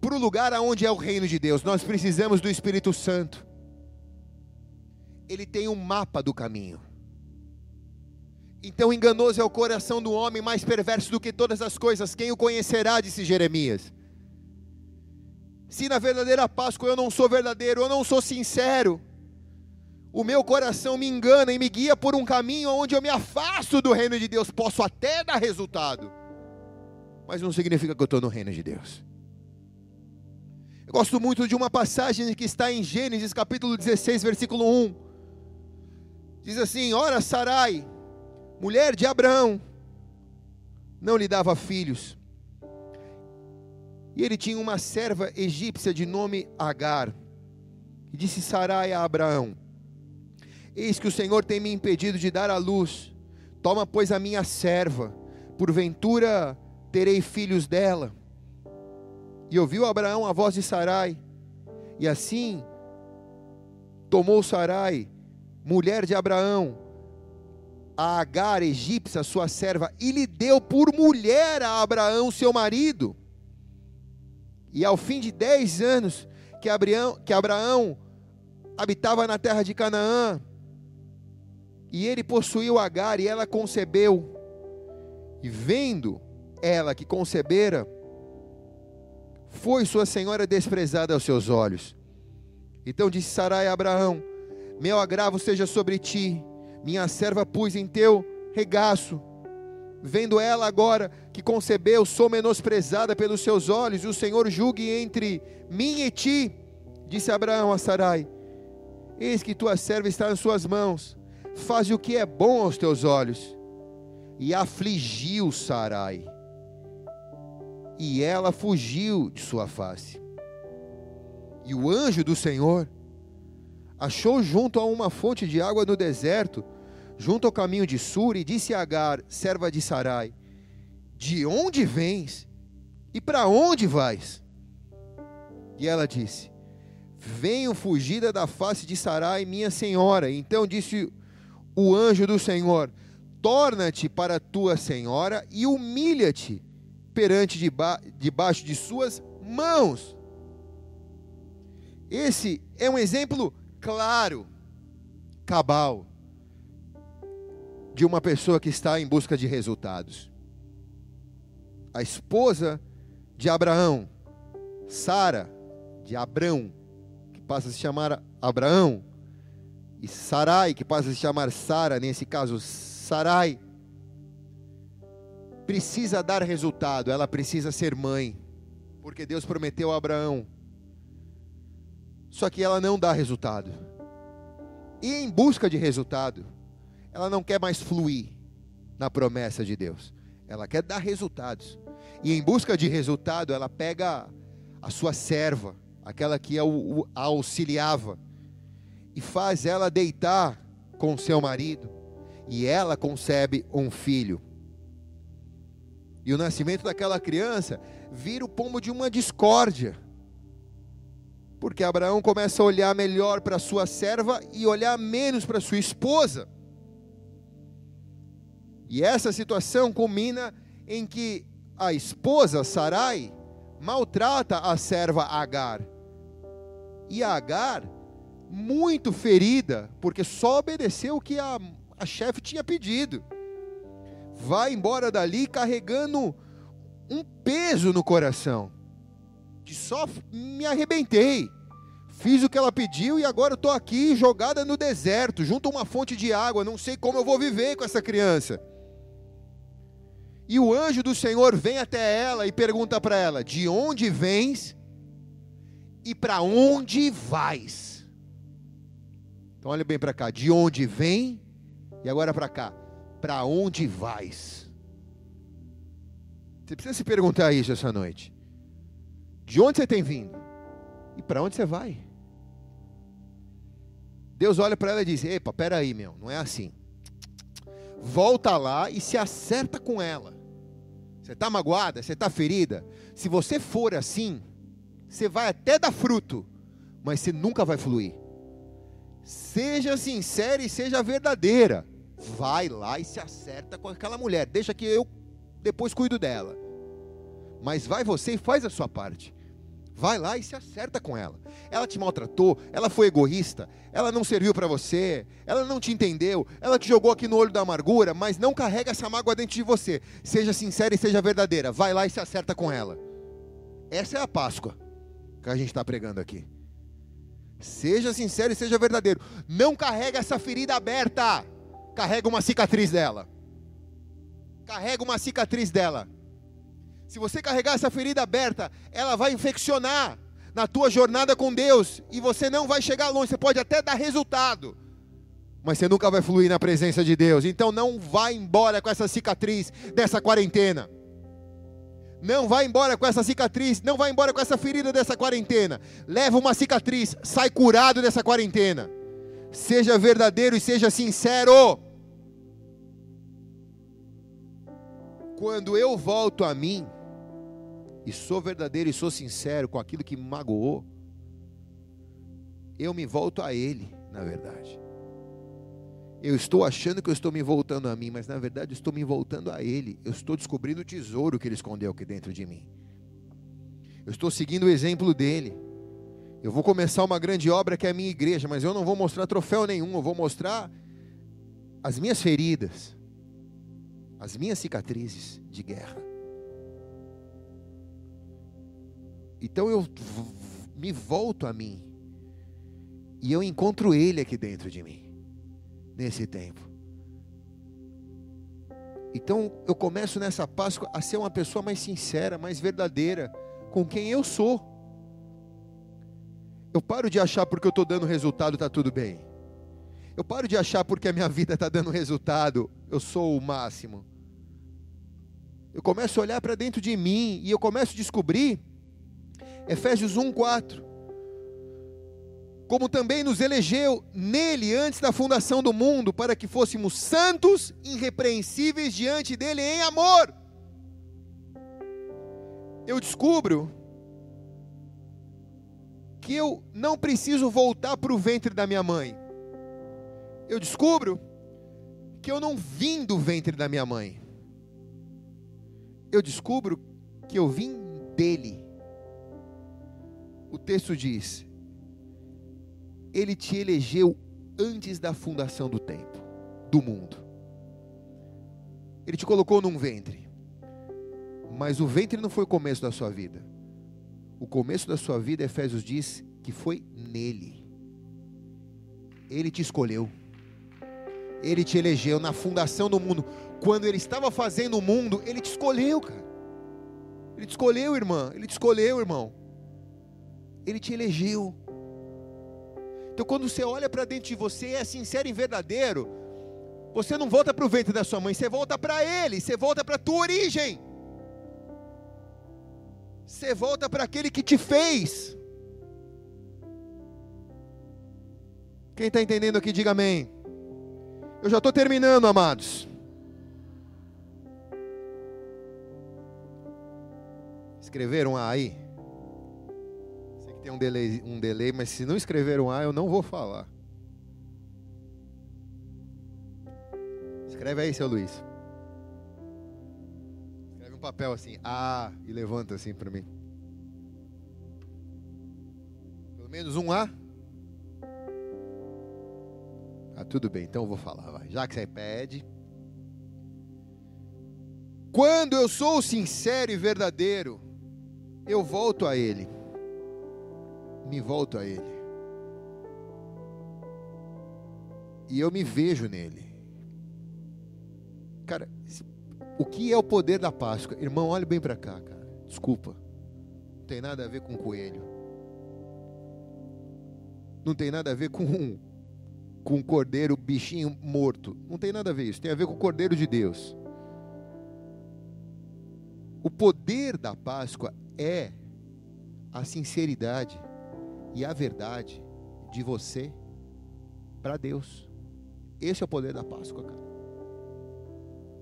para o lugar aonde é o reino de Deus. Nós precisamos do Espírito Santo. Ele tem um mapa do caminho. Então enganoso é o coração do homem, mais perverso do que todas as coisas. Quem o conhecerá? Disse Jeremias. Se na verdadeira Páscoa eu não sou verdadeiro, eu não sou sincero, o meu coração me engana e me guia por um caminho onde eu me afasto do reino de Deus. Posso até dar resultado, mas não significa que eu estou no reino de Deus. Eu gosto muito de uma passagem que está em Gênesis capítulo 16, versículo 1. Diz assim: Ora, Sarai mulher de Abraão, não lhe dava filhos. E ele tinha uma serva egípcia de nome Agar. E disse Sarai a Abraão: Eis que o Senhor tem me impedido de dar à luz. Toma, pois, a minha serva, porventura terei filhos dela. E ouviu Abraão a voz de Sarai, e assim tomou Sarai, mulher de Abraão, a Agar, egípcia, sua serva, e lhe deu por mulher a Abraão, seu marido. E ao fim de dez anos que Abraão, que Abraão habitava na terra de Canaã, e ele possuiu Agar, e ela concebeu. E vendo ela que concebera, foi sua senhora desprezada aos seus olhos. Então disse Sarai a Abraão: Meu agravo seja sobre ti minha serva pus em teu regaço. Vendo ela agora que concebeu, sou menosprezada pelos seus olhos, e o Senhor julgue entre mim e ti. Disse Abraão a Sarai: Eis que tua serva está nas suas mãos, faz o que é bom aos teus olhos. E afligiu Sarai, e ela fugiu de sua face. E o anjo do Senhor achou junto a uma fonte de água no deserto, junto ao caminho de Sur, e disse a Agar, serva de Sarai: De onde vens e para onde vais? E ela disse: Venho fugida da face de Sarai, minha senhora. Então disse o anjo do Senhor: Torna-te para tua senhora e humilha-te perante debaixo de suas mãos. Esse é um exemplo claro, cabal, de uma pessoa que está em busca de resultados. A esposa de Abraão, Sara, de Abrão, que passa a se chamar Abraão, e Sarai, que passa a se chamar Sara, nesse caso Sarai, precisa dar resultado, ela precisa ser mãe, porque Deus prometeu a Abraão. Só que ela não dá resultado. E em busca de resultado, ela não quer mais fluir na promessa de Deus. Ela quer dar resultados. E em busca de resultado, ela pega a sua serva, aquela que a auxiliava, e faz ela deitar com seu marido, e ela concebe um filho. E o nascimento daquela criança vira o pomo de uma discórdia. Porque Abraão começa a olhar melhor para sua serva e olhar menos para sua esposa. E essa situação culmina em que a esposa Sarai maltrata a serva Agar. E Agar, muito ferida, porque só obedeceu o que a, a chefe tinha pedido, vai embora dali carregando um peso no coração. De só me arrebentei. Fiz o que ela pediu e agora estou aqui jogada no deserto, junto a uma fonte de água. Não sei como eu vou viver com essa criança. E o anjo do Senhor vem até ela e pergunta para ela: De onde vens e para onde vais? Então olha bem para cá: De onde vem e agora para cá: Para onde vais? Você precisa se perguntar isso essa noite. De onde você tem vindo e para onde você vai? Deus olha para ela e diz: Epa, peraí, meu, não é assim. Volta lá e se acerta com ela. Você está magoada? Você está ferida? Se você for assim, você vai até dar fruto, mas você nunca vai fluir. Seja sincera e seja verdadeira. Vai lá e se acerta com aquela mulher. Deixa que eu depois cuido dela. Mas vai você e faz a sua parte. Vai lá e se acerta com ela. Ela te maltratou, ela foi egoísta, ela não serviu para você, ela não te entendeu, ela te jogou aqui no olho da amargura, mas não carrega essa mágoa dentro de você. Seja sincera e seja verdadeira. Vai lá e se acerta com ela. Essa é a Páscoa que a gente está pregando aqui. Seja sincero e seja verdadeiro. Não carrega essa ferida aberta. Carrega uma cicatriz dela. Carrega uma cicatriz dela. Se você carregar essa ferida aberta, ela vai infeccionar na tua jornada com Deus e você não vai chegar longe. Você pode até dar resultado, mas você nunca vai fluir na presença de Deus. Então não vá embora com essa cicatriz dessa quarentena. Não vá embora com essa cicatriz, não vá embora com essa ferida dessa quarentena. Leva uma cicatriz, sai curado dessa quarentena. Seja verdadeiro e seja sincero. Quando eu volto a mim, e sou verdadeiro e sou sincero com aquilo que me magoou, eu me volto a Ele, na verdade. Eu estou achando que eu estou me voltando a mim, mas na verdade estou me voltando a Ele. Eu estou descobrindo o tesouro que Ele escondeu aqui dentro de mim. Eu estou seguindo o exemplo dele. Eu vou começar uma grande obra que é a minha igreja, mas eu não vou mostrar troféu nenhum, eu vou mostrar as minhas feridas, as minhas cicatrizes de guerra. Então eu me volto a mim. E eu encontro Ele aqui dentro de mim, nesse tempo. Então eu começo nessa Páscoa a ser uma pessoa mais sincera, mais verdadeira com quem eu sou. Eu paro de achar porque eu estou dando resultado está tudo bem. Eu paro de achar porque a minha vida está dando resultado, eu sou o máximo. Eu começo a olhar para dentro de mim e eu começo a descobrir Efésios 1, 4. Como também nos elegeu nele antes da fundação do mundo, para que fôssemos santos, irrepreensíveis diante dele em amor. Eu descubro que eu não preciso voltar para o ventre da minha mãe. Eu descubro que eu não vim do ventre da minha mãe. Eu descubro que eu vim dele o texto diz: Ele te elegeu antes da fundação do tempo, do mundo. Ele te colocou num ventre. Mas o ventre não foi o começo da sua vida. O começo da sua vida, Efésios diz que foi nele. Ele te escolheu. Ele te elegeu na fundação do mundo. Quando ele estava fazendo o mundo, ele te escolheu, cara. Ele te escolheu, irmã. Ele te escolheu, irmão. Ele te elegeu. Então, quando você olha para dentro de você, é sincero e verdadeiro. Você não volta para o ventre da sua mãe, você volta para ele, você volta para a tua origem. Você volta para aquele que te fez. Quem está entendendo aqui, diga amém. Eu já estou terminando, amados. Escreveram aí? Tem um delay, um delay, mas se não escreveram A, eu não vou falar. Escreve aí, seu Luiz. Escreve um papel assim, A, e levanta assim para mim. Pelo menos um A. Ah, tudo bem, então eu vou falar, vai. Já que você pede. Quando eu sou sincero e verdadeiro, eu volto a Ele. Me volto a Ele. E eu me vejo nele. Cara, o que é o poder da Páscoa? Irmão, olhe bem para cá, cara. Desculpa. Não tem nada a ver com coelho. Não tem nada a ver com com cordeiro, bichinho morto. Não tem nada a ver isso. Tem a ver com o cordeiro de Deus. O poder da Páscoa é a sinceridade e a verdade de você para Deus. Esse é o poder da Páscoa, cara.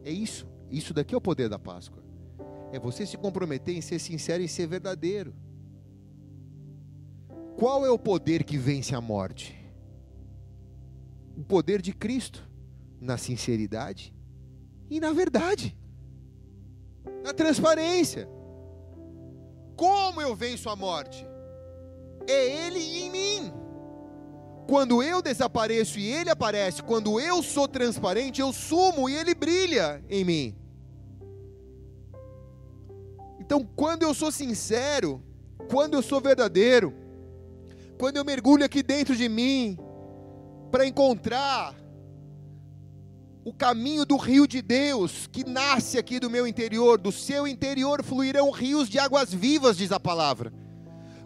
É isso. Isso daqui é o poder da Páscoa. É você se comprometer em ser sincero e ser verdadeiro. Qual é o poder que vence a morte? O poder de Cristo na sinceridade e na verdade, na transparência. Como eu venço a morte? É Ele em mim. Quando eu desapareço e Ele aparece, quando eu sou transparente, eu sumo e Ele brilha em mim. Então, quando eu sou sincero, quando eu sou verdadeiro, quando eu mergulho aqui dentro de mim, para encontrar o caminho do rio de Deus que nasce aqui do meu interior, do seu interior fluirão rios de águas vivas, diz a palavra.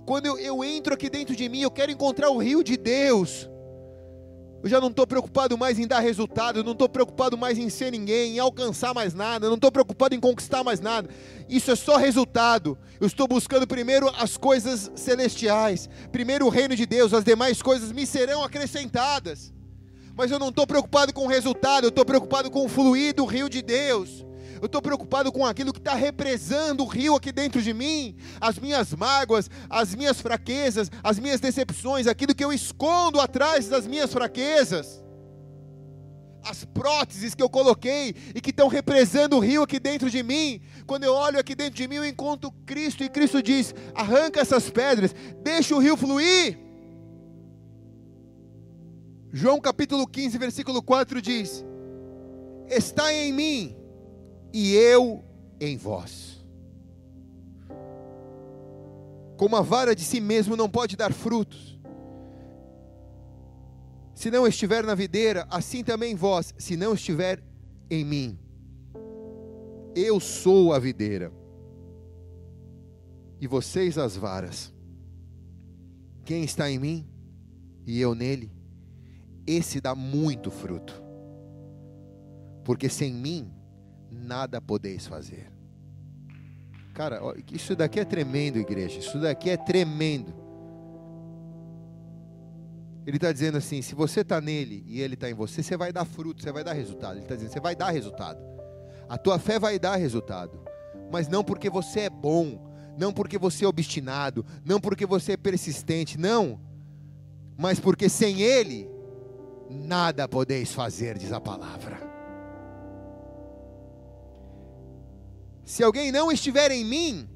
Quando eu, eu entro aqui dentro de mim, eu quero encontrar o rio de Deus. Eu já não estou preocupado mais em dar resultado, eu não estou preocupado mais em ser ninguém, em alcançar mais nada, eu não estou preocupado em conquistar mais nada. Isso é só resultado. Eu estou buscando primeiro as coisas celestiais, primeiro o reino de Deus, as demais coisas me serão acrescentadas. Mas eu não estou preocupado com o resultado, eu estou preocupado com o fluir do rio de Deus. Eu estou preocupado com aquilo que está represando o rio aqui dentro de mim, as minhas mágoas, as minhas fraquezas, as minhas decepções, aquilo que eu escondo atrás das minhas fraquezas, as próteses que eu coloquei e que estão represando o rio aqui dentro de mim. Quando eu olho aqui dentro de mim, eu encontro Cristo e Cristo diz: arranca essas pedras, deixa o rio fluir. João capítulo 15, versículo 4 diz: Está em mim e eu em vós. Como a vara de si mesmo não pode dar frutos, se não estiver na videira, assim também vós, se não estiver em mim. Eu sou a videira, e vocês as varas. Quem está em mim e eu nele, esse dá muito fruto, porque sem mim nada podeis fazer. Cara, isso daqui é tremendo, igreja. Isso daqui é tremendo. Ele está dizendo assim: se você está nele e ele está em você, você vai dar fruto, você vai dar resultado. Ele está dizendo: você vai dar resultado. A tua fé vai dar resultado. Mas não porque você é bom, não porque você é obstinado, não porque você é persistente, não. Mas porque sem ele, nada podeis fazer, diz a palavra. Se alguém não estiver em mim,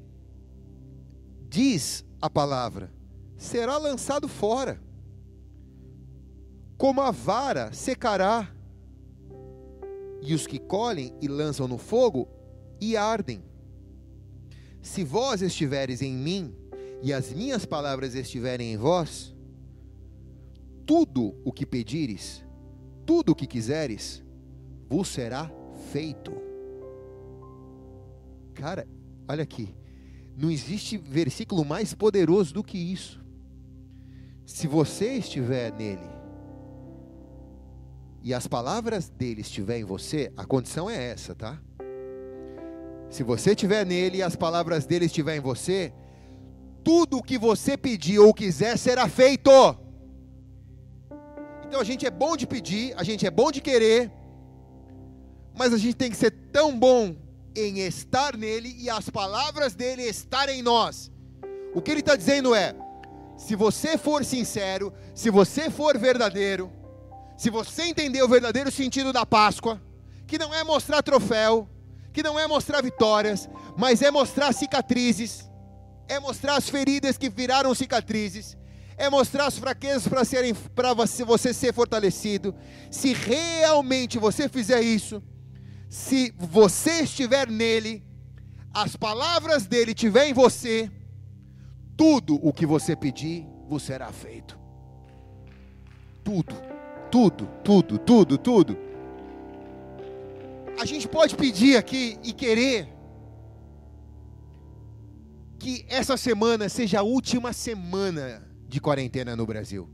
diz a palavra, será lançado fora, como a vara secará, e os que colhem e lançam no fogo e ardem. Se vós estiveres em mim e as minhas palavras estiverem em vós, tudo o que pedires, tudo o que quiseres, vos será feito. Cara, olha aqui. Não existe versículo mais poderoso do que isso. Se você estiver nele e as palavras dele estiver em você, a condição é essa, tá? Se você estiver nele e as palavras dele estiver em você, tudo o que você pedir ou quiser será feito. Então a gente é bom de pedir, a gente é bom de querer, mas a gente tem que ser tão bom em estar nele e as palavras dele estarem em nós. O que ele está dizendo é: se você for sincero, se você for verdadeiro, se você entender o verdadeiro sentido da Páscoa, que não é mostrar troféu, que não é mostrar vitórias, mas é mostrar cicatrizes, é mostrar as feridas que viraram cicatrizes, é mostrar as fraquezas para serem para você, você ser fortalecido. Se realmente você fizer isso, se você estiver nele, as palavras dele estiver em você, tudo o que você pedir vos será feito. Tudo, tudo, tudo, tudo, tudo. A gente pode pedir aqui e querer que essa semana seja a última semana de quarentena no Brasil.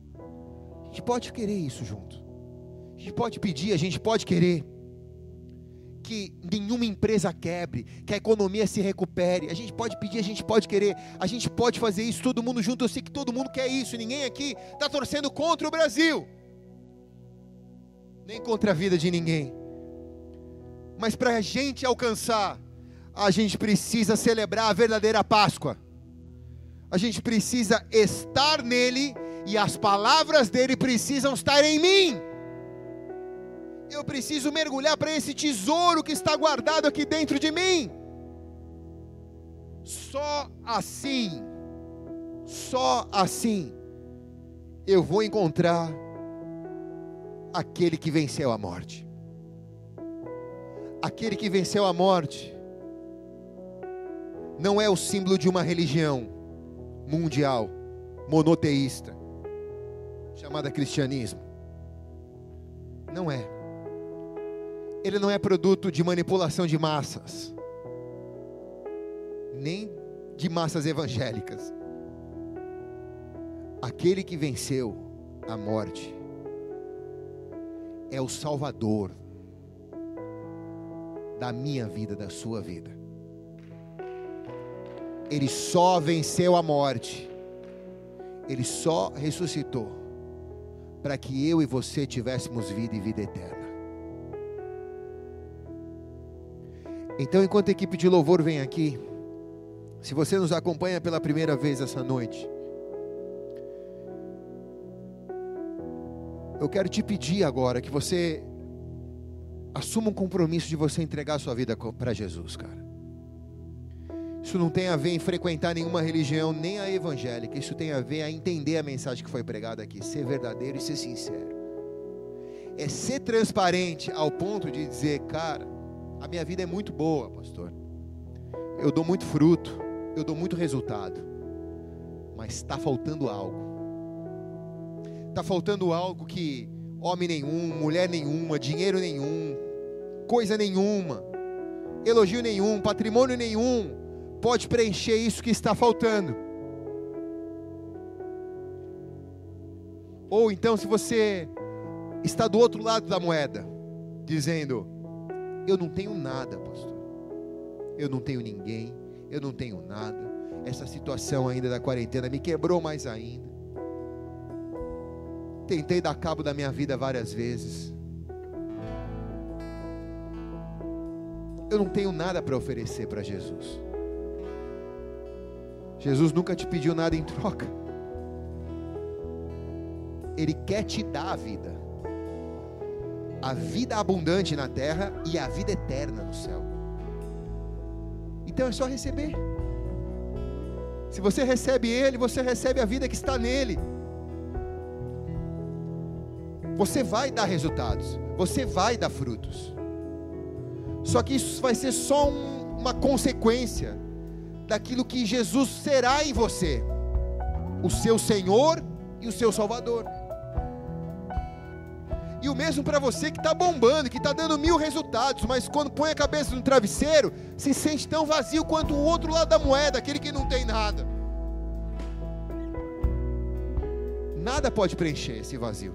A gente pode querer isso junto. A gente pode pedir, a gente pode querer que nenhuma empresa quebre, que a economia se recupere. A gente pode pedir, a gente pode querer, a gente pode fazer isso todo mundo junto. Eu sei que todo mundo quer isso. Ninguém aqui está torcendo contra o Brasil, nem contra a vida de ninguém. Mas para a gente alcançar, a gente precisa celebrar a verdadeira Páscoa. A gente precisa estar nele e as palavras dele precisam estar em mim. Eu preciso mergulhar para esse tesouro que está guardado aqui dentro de mim. Só assim, só assim, eu vou encontrar aquele que venceu a morte. Aquele que venceu a morte não é o símbolo de uma religião mundial, monoteísta, chamada cristianismo. Não é. Ele não é produto de manipulação de massas, nem de massas evangélicas. Aquele que venceu a morte é o Salvador da minha vida, da sua vida. Ele só venceu a morte, ele só ressuscitou para que eu e você tivéssemos vida e vida eterna. Então, enquanto a equipe de louvor vem aqui, se você nos acompanha pela primeira vez essa noite, eu quero te pedir agora que você assuma um compromisso de você entregar a sua vida para Jesus, cara. Isso não tem a ver em frequentar nenhuma religião, nem a evangélica. Isso tem a ver a entender a mensagem que foi pregada aqui, ser verdadeiro e ser sincero. É ser transparente ao ponto de dizer, cara, a minha vida é muito boa, pastor. Eu dou muito fruto, eu dou muito resultado. Mas está faltando algo. Está faltando algo que homem nenhum, mulher nenhuma, dinheiro nenhum, coisa nenhuma, elogio nenhum, patrimônio nenhum pode preencher isso que está faltando. Ou então, se você está do outro lado da moeda, dizendo: Eu não tenho nada, pastor, eu não tenho ninguém, eu não tenho nada, essa situação ainda da quarentena me quebrou mais ainda. Tentei dar cabo da minha vida várias vezes. Eu não tenho nada para oferecer para Jesus. Jesus nunca te pediu nada em troca. Ele quer te dar a vida. A vida abundante na terra e a vida eterna no céu. Então é só receber. Se você recebe Ele, você recebe a vida que está nele. Você vai dar resultados, você vai dar frutos. Só que isso vai ser só um, uma consequência daquilo que Jesus será em você. o seu Senhor e o seu Salvador. E o mesmo para você que está bombando, que está dando mil resultados, mas quando põe a cabeça no travesseiro, se sente tão vazio quanto o outro lado da moeda, aquele que não tem nada. Nada pode preencher esse vazio.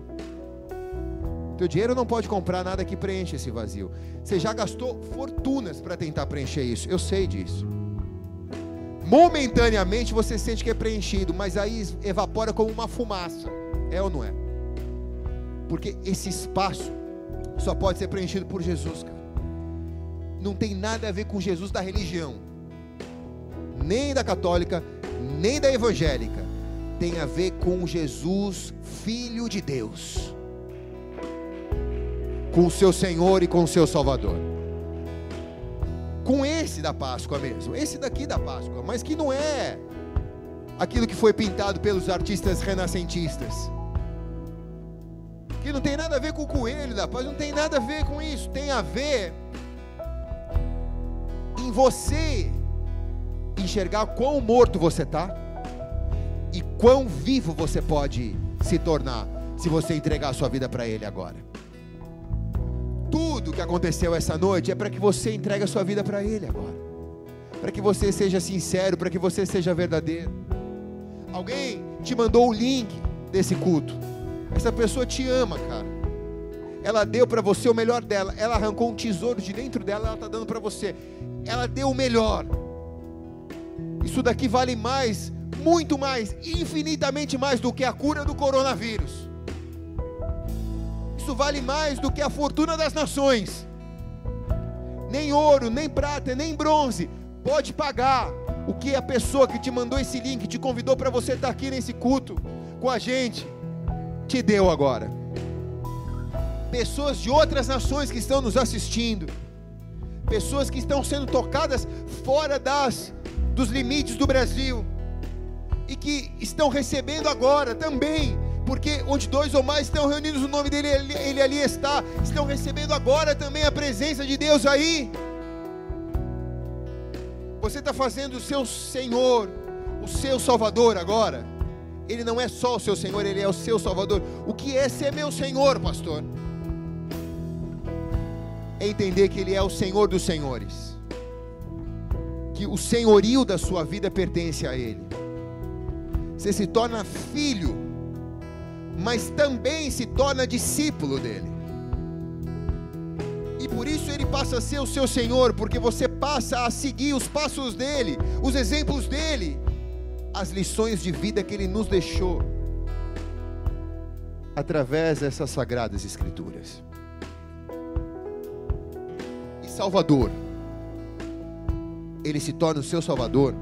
Teu dinheiro não pode comprar nada que preencha esse vazio. Você já gastou fortunas para tentar preencher isso. Eu sei disso. Momentaneamente você sente que é preenchido, mas aí evapora como uma fumaça. É ou não é? Porque esse espaço só pode ser preenchido por Jesus, cara. Não tem nada a ver com Jesus da religião, nem da católica, nem da evangélica. Tem a ver com Jesus, Filho de Deus, com o seu Senhor e com o seu Salvador. Com esse da Páscoa mesmo, esse daqui da Páscoa, mas que não é aquilo que foi pintado pelos artistas renascentistas que não tem nada a ver com o coelho da paz, não tem nada a ver com isso, tem a ver em você enxergar quão morto você está e quão vivo você pode se tornar se você entregar a sua vida para Ele agora. Tudo que aconteceu essa noite é para que você entregue a sua vida para Ele agora, para que você seja sincero, para que você seja verdadeiro. Alguém te mandou o link desse culto. Essa pessoa te ama, cara. Ela deu para você o melhor dela. Ela arrancou um tesouro de dentro dela, ela está dando para você. Ela deu o melhor. Isso daqui vale mais, muito mais, infinitamente mais do que a cura do coronavírus. Isso vale mais do que a fortuna das nações. Nem ouro, nem prata, nem bronze pode pagar o que a pessoa que te mandou esse link, te convidou para você estar aqui nesse culto com a gente te deu agora. Pessoas de outras nações que estão nos assistindo, pessoas que estão sendo tocadas fora das dos limites do Brasil e que estão recebendo agora também, porque onde dois ou mais estão reunidos no nome dele, ele, ele ali está, estão recebendo agora também a presença de Deus aí. Você está fazendo o seu Senhor, o seu Salvador agora. Ele não é só o seu Senhor, Ele é o seu Salvador. O que é ser meu Senhor, pastor? É entender que Ele é o Senhor dos Senhores, que o senhorio da sua vida pertence a Ele. Você se torna filho, mas também se torna discípulo dele. E por isso ele passa a ser o seu Senhor, porque você passa a seguir os passos dele, os exemplos dele as lições de vida que Ele nos deixou através dessas sagradas Escrituras. E Salvador, Ele se torna o seu Salvador,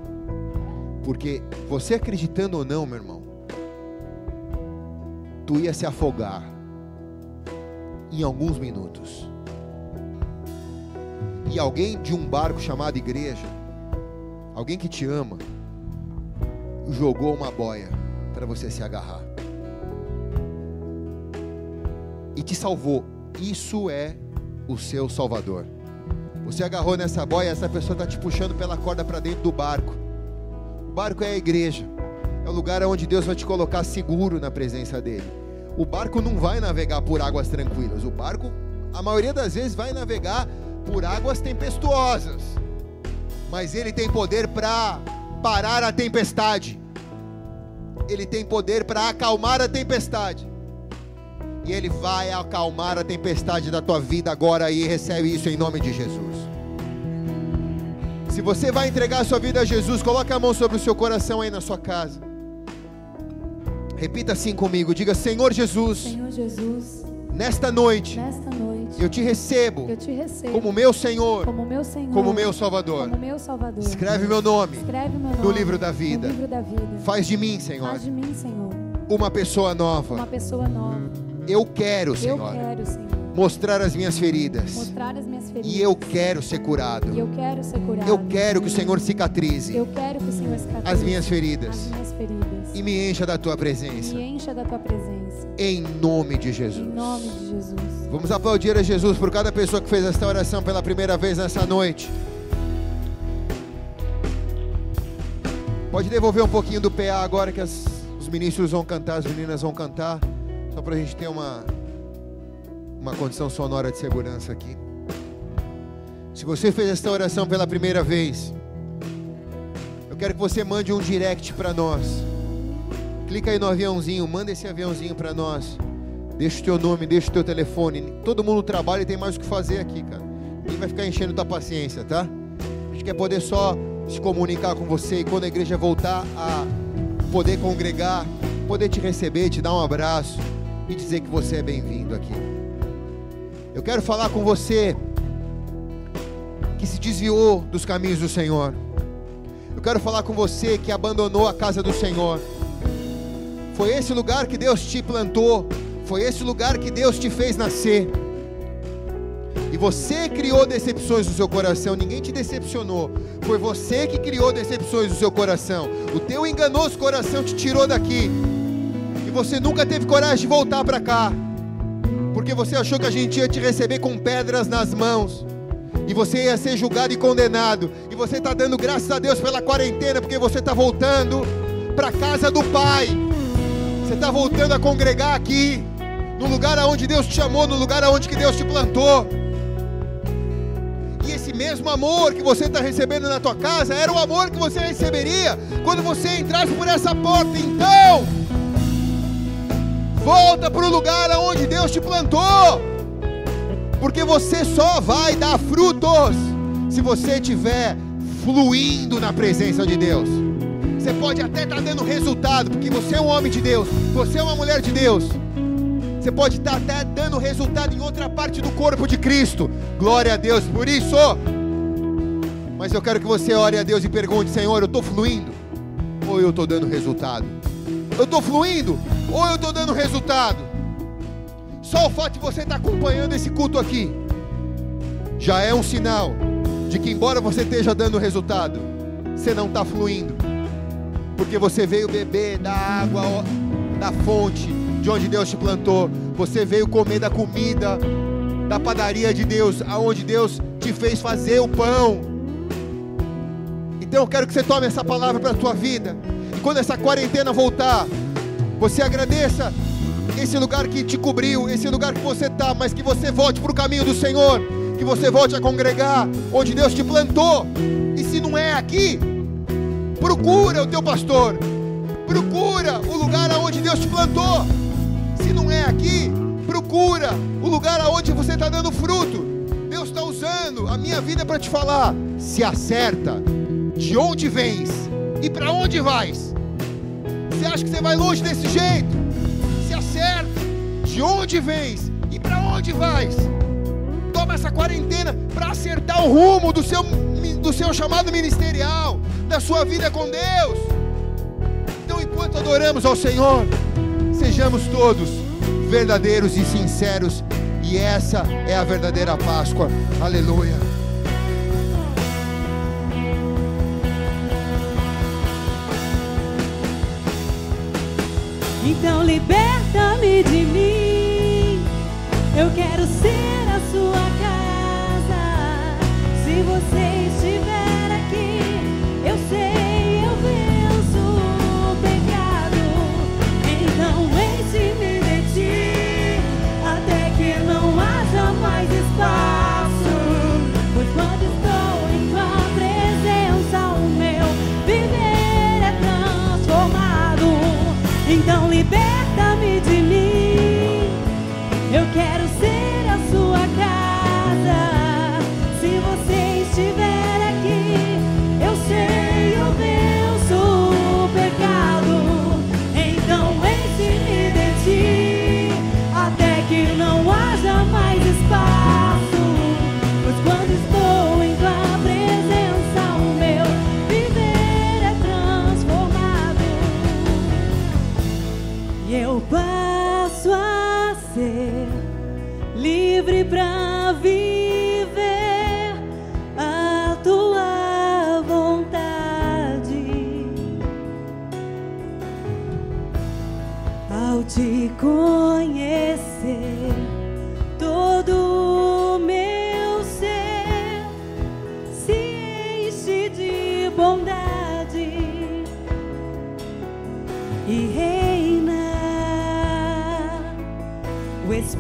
porque você acreditando ou não, meu irmão, tu ia se afogar em alguns minutos. E alguém de um barco chamado igreja, alguém que te ama, jogou uma boia para você se agarrar. E te salvou. Isso é o seu Salvador. Você agarrou nessa boia, essa pessoa está te puxando pela corda para dentro do barco. O barco é a igreja. É o lugar onde Deus vai te colocar seguro na presença dele. O barco não vai navegar por águas tranquilas. O barco, a maioria das vezes, vai navegar por águas tempestuosas. Mas ele tem poder para parar a tempestade. Ele tem poder para acalmar a tempestade. E Ele vai acalmar a tempestade da tua vida agora e recebe isso em nome de Jesus. Se você vai entregar a sua vida a Jesus, coloque a mão sobre o seu coração aí na sua casa. Repita assim comigo, diga Senhor Jesus, Senhor Jesus, nesta noite, nesta noite eu te recebo eu te recebo como meu Senhor, como meu Senhor, como meu Salvador. como meu Salvador. Escreve meu nome Escreve meu nome no livro da vida. No livro da vida. Faz de mim, Senhor, Faz de mim, Senhor, uma pessoa uma nova. pessoa nova. Eu quero, Eu Senhor, quero, Senhor, mostrar as minhas feridas. mostrar as minhas feridas. E eu quero ser curado. E eu quero ser curado. Eu quero que o Senhor cicatrize Eu quero que o Senhor cicatrize as minhas feridas as minhas feridas. e me encha da tua presença. me encha da tua presença. Em nome de Em Jesus. nome de Jesus. Vamos aplaudir a Jesus por cada pessoa que fez esta oração pela primeira vez nessa noite. Pode devolver um pouquinho do PA agora que as- Os ministros vão cantar, as meninas vão cantar, só para a gente ter uma, uma condição sonora de segurança aqui. Se você fez esta oração pela primeira vez, eu quero que você mande um direct para nós. Clica aí no aviãozinho, manda esse aviãozinho para nós. Deixa o teu nome, deixa o teu telefone. Todo mundo trabalha e tem mais o que fazer aqui, cara. Ninguém vai ficar enchendo tua paciência, tá? A gente quer poder só se comunicar com você e quando a igreja voltar a poder congregar, poder te receber, te dar um abraço e dizer que você é bem-vindo aqui. Eu quero falar com você que se desviou dos caminhos do Senhor. Eu quero falar com você que abandonou a casa do Senhor. Foi esse lugar que Deus te plantou, foi esse lugar que Deus te fez nascer. E você criou decepções no seu coração, ninguém te decepcionou. Foi você que criou decepções no seu coração. O teu enganoso coração te tirou daqui. E você nunca teve coragem de voltar para cá. Porque você achou que a gente ia te receber com pedras nas mãos. E você ia ser julgado e condenado. E você está dando graças a Deus pela quarentena, porque você está voltando para casa do Pai. Você está voltando a congregar aqui, no lugar aonde Deus te chamou, no lugar aonde que Deus te plantou. E esse mesmo amor que você está recebendo na tua casa era o amor que você receberia quando você entrasse por essa porta. Então, volta para o lugar aonde Deus te plantou, porque você só vai dar frutos se você estiver fluindo na presença de Deus. Você pode até estar dando resultado, porque você é um homem de Deus, você é uma mulher de Deus. Você pode estar até dando resultado em outra parte do corpo de Cristo. Glória a Deus por isso. Mas eu quero que você ore a Deus e pergunte: Senhor, eu estou fluindo? Ou eu estou dando resultado? Eu estou fluindo? Ou eu estou dando resultado? Só o fato de você estar acompanhando esse culto aqui já é um sinal de que, embora você esteja dando resultado, você não está fluindo, porque você veio beber da água da fonte de onde Deus te plantou, você veio comer da comida da padaria de Deus, aonde Deus te fez fazer o pão. Então eu quero que você tome essa palavra para a tua vida. E quando essa quarentena voltar, você agradeça esse lugar que te cobriu, esse lugar que você está, mas que você volte para o caminho do Senhor, que você volte a congregar onde Deus te plantou. E se não é aqui, procura o teu pastor, procura o lugar aonde Deus te plantou. Se não é aqui, procura o lugar aonde você está dando fruto. Deus está usando a minha vida para te falar. Se acerta. De onde vens e para onde vais? Você acha que você vai longe desse jeito? Se acerta. De onde vens e para onde vais? Toma essa quarentena para acertar o rumo do seu, do seu chamado ministerial, da sua vida com Deus. Então, enquanto adoramos ao Senhor, sejamos todos verdadeiros e sinceros, e essa é a verdadeira Páscoa. Aleluia. Então liberta-me de mim. Eu quero ser a sua casa. Se você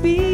Espírito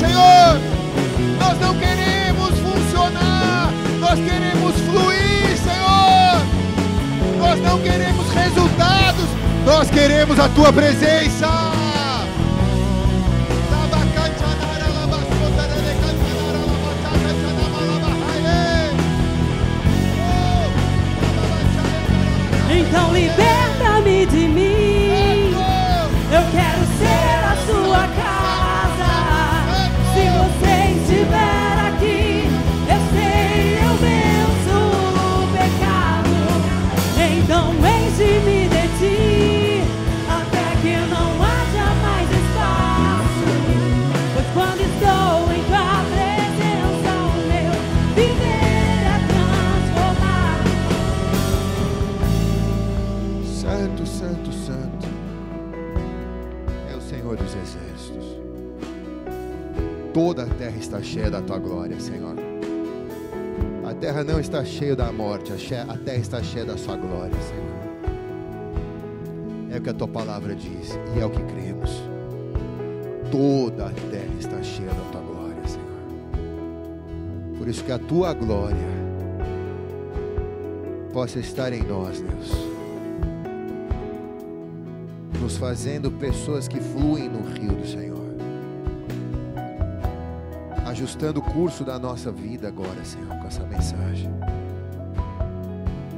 Senhor. Nós não queremos funcionar, nós queremos fluir, Senhor. Nós não queremos resultados, nós queremos a tua presença. Então liberta-me de mim. Toda a terra está cheia da tua glória, Senhor. A terra não está cheia da morte, a terra está cheia da sua glória, Senhor. É o que a tua palavra diz e é o que cremos. Toda a terra está cheia da tua glória, Senhor. Por isso que a tua glória possa estar em nós, Deus nos fazendo pessoas que fluem no rio do Senhor. Ajustando o curso da nossa vida agora, Senhor, com essa mensagem.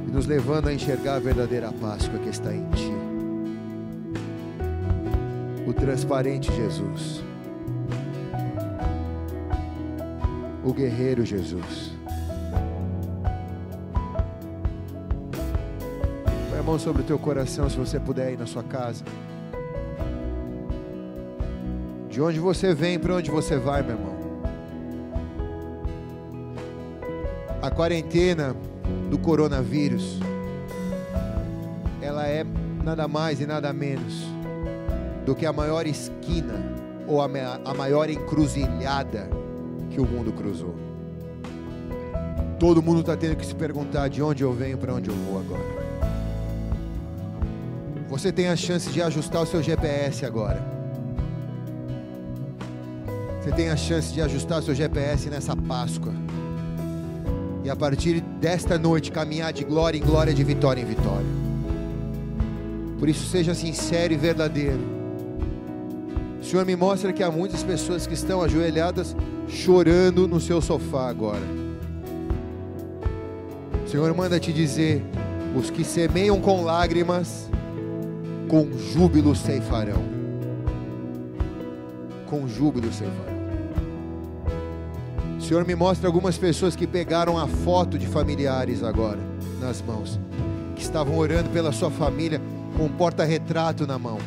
E nos levando a enxergar a verdadeira Páscoa que está em Ti. O transparente Jesus. O guerreiro Jesus. Põe a mão sobre o teu coração se você puder ir na sua casa. De onde você vem, para onde você vai, meu irmão. Quarentena do coronavírus, ela é nada mais e nada menos do que a maior esquina ou a, a maior encruzilhada que o mundo cruzou. Todo mundo está tendo que se perguntar de onde eu venho, para onde eu vou agora. Você tem a chance de ajustar o seu GPS agora. Você tem a chance de ajustar o seu GPS nessa Páscoa. E a partir desta noite caminhar de glória em glória, de vitória em vitória. Por isso seja sincero e verdadeiro. O Senhor me mostra que há muitas pessoas que estão ajoelhadas chorando no seu sofá agora. O Senhor manda te dizer: os que semeiam com lágrimas, com júbilo ceifarão. Com júbilo ceifarão. Senhor me mostra algumas pessoas que pegaram a foto de familiares agora nas mãos, que estavam orando pela sua família com um porta-retrato na mão.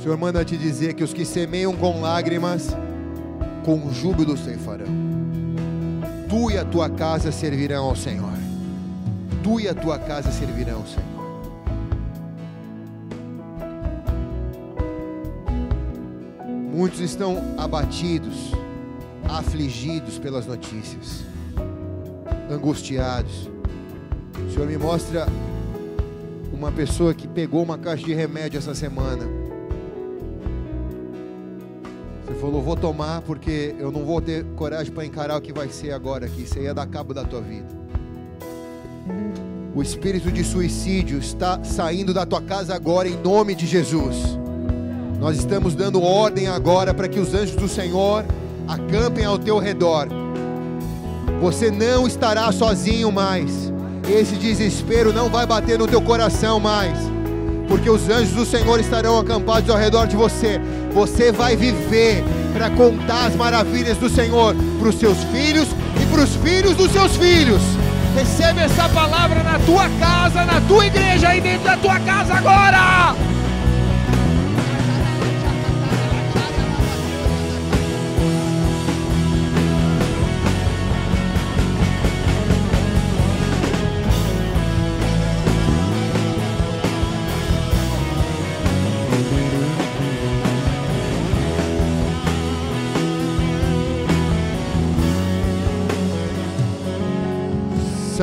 Senhor manda te dizer que os que semeiam com lágrimas, com júbilo ceifarão. Tu e a tua casa servirão ao Senhor. Tu e a tua casa servirão ao Senhor. Muitos estão abatidos, afligidos pelas notícias, angustiados. O Senhor me mostra uma pessoa que pegou uma caixa de remédio essa semana. Você falou: Vou tomar porque eu não vou ter coragem para encarar o que vai ser agora aqui. Isso aí ia dar cabo da tua vida. O espírito de suicídio está saindo da tua casa agora em nome de Jesus. Nós estamos dando ordem agora para que os anjos do Senhor acampem ao teu redor. Você não estará sozinho mais. Esse desespero não vai bater no teu coração mais. Porque os anjos do Senhor estarão acampados ao redor de você. Você vai viver para contar as maravilhas do Senhor para os seus filhos e para os filhos dos seus filhos. Recebe essa palavra na tua casa, na tua igreja, aí dentro da tua casa agora.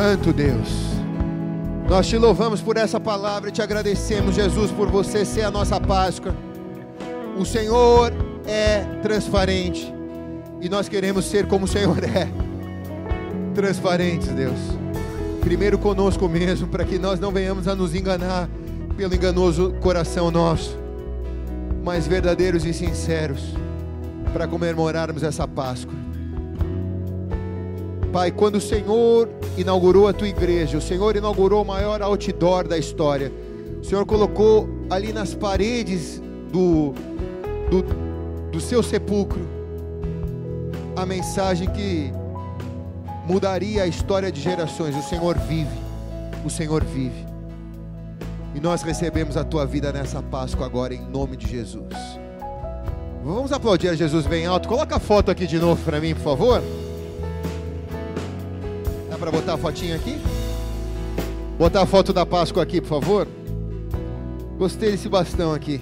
Santo Deus, nós te louvamos por essa palavra e te agradecemos, Jesus, por você ser a nossa Páscoa. O Senhor é transparente e nós queremos ser como o Senhor é transparentes, Deus. Primeiro conosco mesmo, para que nós não venhamos a nos enganar pelo enganoso coração nosso, mas verdadeiros e sinceros para comemorarmos essa Páscoa. Pai, quando o Senhor inaugurou a tua igreja, o Senhor inaugurou o maior outdoor da história. O Senhor colocou ali nas paredes do, do, do seu sepulcro a mensagem que mudaria a história de gerações. O Senhor vive, o Senhor vive. E nós recebemos a tua vida nessa Páscoa agora, em nome de Jesus. Vamos aplaudir a Jesus bem alto. Coloca a foto aqui de novo para mim, por favor para botar a fotinha aqui? Botar a foto da Páscoa aqui, por favor. Gostei desse bastão aqui.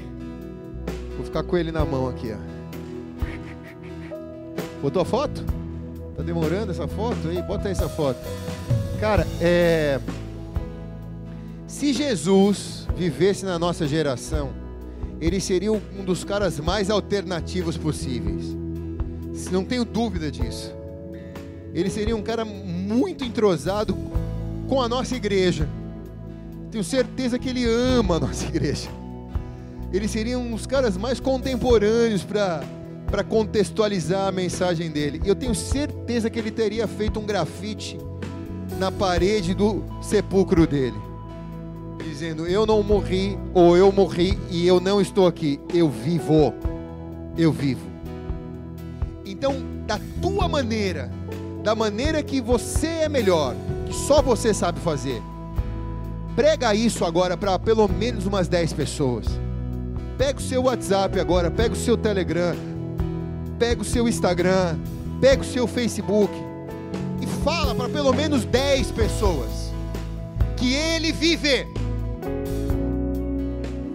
Vou ficar com ele na mão aqui, ó. Botou a foto? Tá demorando essa foto aí? Bota aí essa foto. Cara, é. Se Jesus vivesse na nossa geração, ele seria um dos caras mais alternativos possíveis. Não tenho dúvida disso. Ele seria um cara muito entrosado com a nossa igreja. Tenho certeza que ele ama a nossa igreja. Ele seria um dos caras mais contemporâneos para contextualizar a mensagem dele. Eu tenho certeza que ele teria feito um grafite na parede do sepulcro dele, dizendo: Eu não morri, ou eu morri e eu não estou aqui, eu vivo. Eu vivo. Então, da tua maneira, da maneira que você é melhor, que só você sabe fazer. Prega isso agora para pelo menos umas 10 pessoas. Pega o seu WhatsApp agora, pega o seu Telegram, pega o seu Instagram, pega o seu Facebook e fala para pelo menos 10 pessoas que ele vive.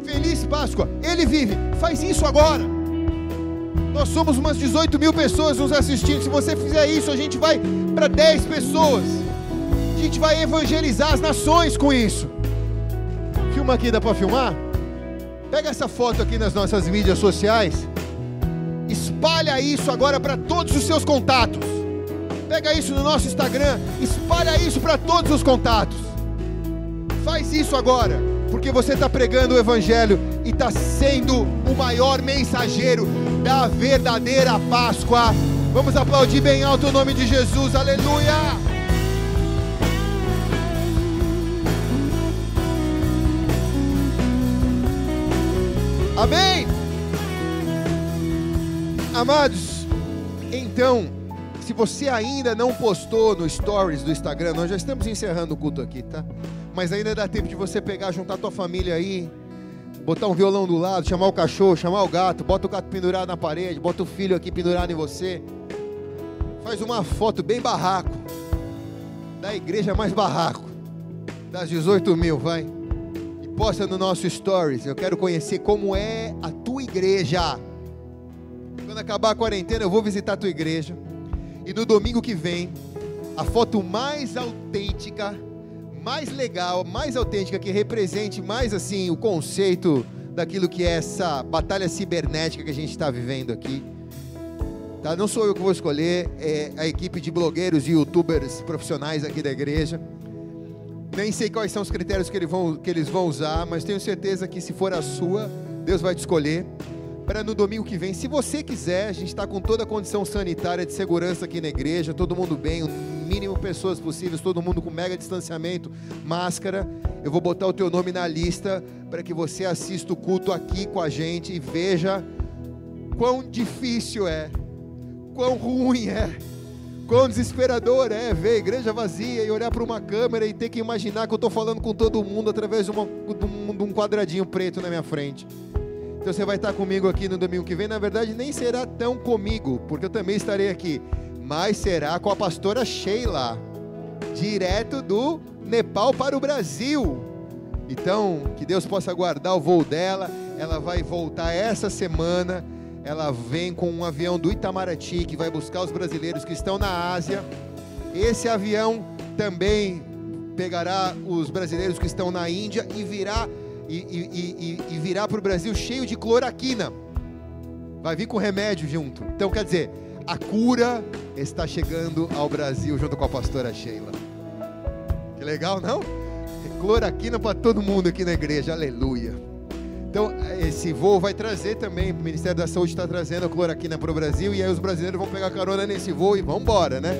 Feliz Páscoa, ele vive. Faz isso agora. Nós somos umas 18 mil pessoas nos assistindo. Se você fizer isso, a gente vai para 10 pessoas. A gente vai evangelizar as nações com isso. Filma aqui, dá para filmar? Pega essa foto aqui nas nossas mídias sociais. Espalha isso agora para todos os seus contatos. Pega isso no nosso Instagram. Espalha isso para todos os contatos. Faz isso agora, porque você está pregando o Evangelho e está sendo o maior mensageiro da verdadeira Páscoa. Vamos aplaudir bem alto o nome de Jesus, aleluia! Amém? Amados, então, se você ainda não postou no stories do Instagram, nós já estamos encerrando o culto aqui, tá? Mas ainda dá tempo de você pegar, juntar tua família aí, botar um violão do lado, chamar o cachorro, chamar o gato, bota o gato pendurado na parede, bota o filho aqui pendurado em você. Faz uma foto bem barraco, da igreja mais barraco, das 18 mil, vai. E posta no nosso stories. Eu quero conhecer como é a tua igreja. Quando acabar a quarentena, eu vou visitar a tua igreja. E no domingo que vem, a foto mais autêntica mais legal, mais autêntica, que represente mais assim o conceito daquilo que é essa batalha cibernética que a gente está vivendo aqui. Tá? Não sou eu que vou escolher, é a equipe de blogueiros e youtubers profissionais aqui da igreja. Nem sei quais são os critérios que, eles vão, que eles vão usar, mas tenho certeza que se for a sua, Deus vai te escolher. Para no domingo que vem, se você quiser, a gente está com toda a condição sanitária de segurança aqui na igreja, todo mundo bem, o mínimo pessoas possíveis, todo mundo com mega distanciamento, máscara. Eu vou botar o teu nome na lista para que você assista o culto aqui com a gente e veja quão difícil é, quão ruim é, quão desesperador é ver a igreja vazia e olhar para uma câmera e ter que imaginar que eu estou falando com todo mundo através de, uma, de, um, quadradinho preto na minha frente. Então você vai estar comigo aqui no domingo que vem. Na verdade, nem será tão comigo, porque eu também estarei aqui, mas será com a pastora Sheila, direto do Nepal para o Brasil. Então, que Deus possa guardar o voo dela. Ela vai voltar essa semana. Ela vem com um avião do Itamaraty que vai buscar os brasileiros que estão na Ásia. Esse avião também pegará os brasileiros que estão na Índia e virá e, e, e, e virá para o Brasil cheio de cloroquina. Vai vir com remédio junto. Então, quer dizer, a cura está chegando ao Brasil junto com a pastora Sheila. Que legal, não? Cloroquina para todo mundo aqui na igreja, aleluia. Então, esse voo vai trazer também, o Ministério da Saúde está trazendo a cloroquina para o Brasil, e aí os brasileiros vão pegar carona nesse voo e vão embora, né?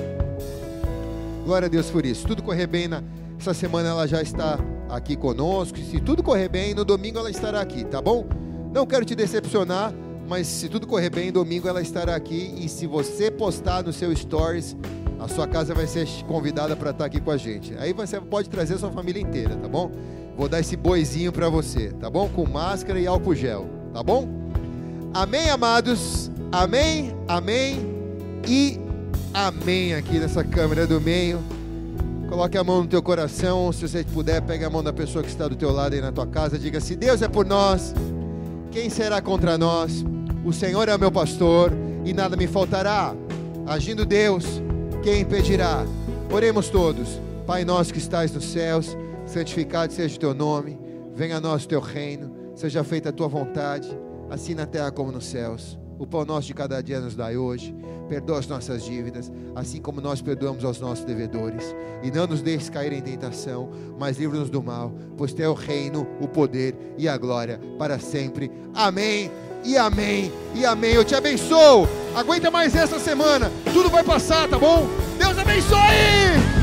Glória a Deus por isso. Tudo correr bem na, essa semana ela já está aqui conosco. Se tudo correr bem, no domingo ela estará aqui, tá bom? Não quero te decepcionar, mas se tudo correr bem, domingo ela estará aqui. E se você postar no seu stories, a sua casa vai ser convidada para estar aqui com a gente. Aí você pode trazer a sua família inteira, tá bom? Vou dar esse boizinho para você, tá bom? Com máscara e álcool gel, tá bom? Amém, amados? Amém, amém e amém aqui nessa câmera do meio. Coloque a mão no teu coração, se você puder, pegue a mão da pessoa que está do teu lado aí na tua casa, diga: se Deus é por nós, quem será contra nós? O Senhor é meu pastor e nada me faltará. Agindo Deus, quem impedirá? Oremos todos. Pai nosso que estás nos céus, santificado seja o teu nome, venha a nós o teu reino, seja feita a tua vontade, assim na terra como nos céus. O pão nosso de cada dia nos dai hoje. Perdoa as nossas dívidas, assim como nós perdoamos aos nossos devedores. E não nos deixes cair em tentação, mas livra-nos do mal, pois teu é o reino, o poder e a glória para sempre. Amém. E amém. E amém. Eu te abençoo. Aguenta mais essa semana. Tudo vai passar, tá bom? Deus abençoe.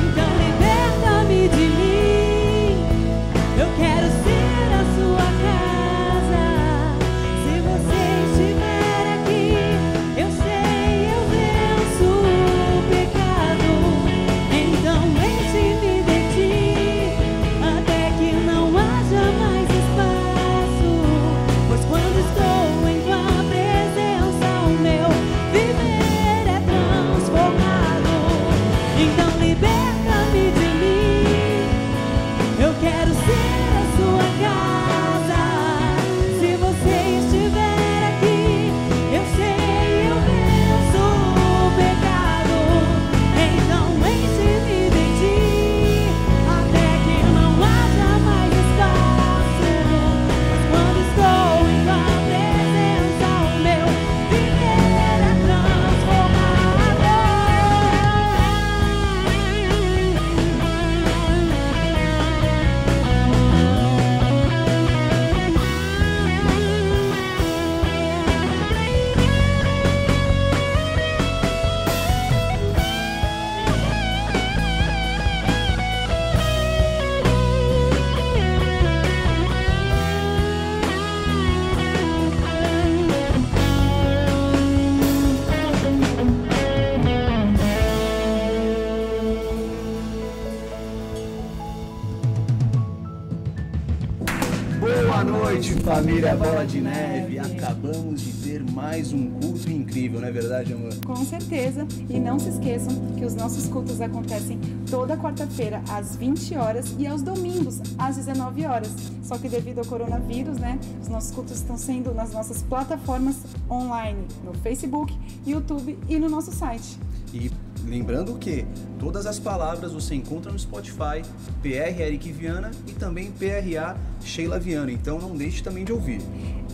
Família Bola de Neve. Acabamos de ter mais um culto incrível, não é verdade, amor? Com certeza. E não se esqueçam que os nossos cultos acontecem toda quarta-feira às 20 horas e aos domingos às 19 horas. Só que devido ao coronavírus, né, os nossos cultos estão sendo nas nossas plataformas online, no Facebook, YouTube e no nosso site. E Lembrando que todas as palavras você encontra no Spotify, PR Eric Viana e também PRA Sheila Viana. Então não deixe também de ouvir.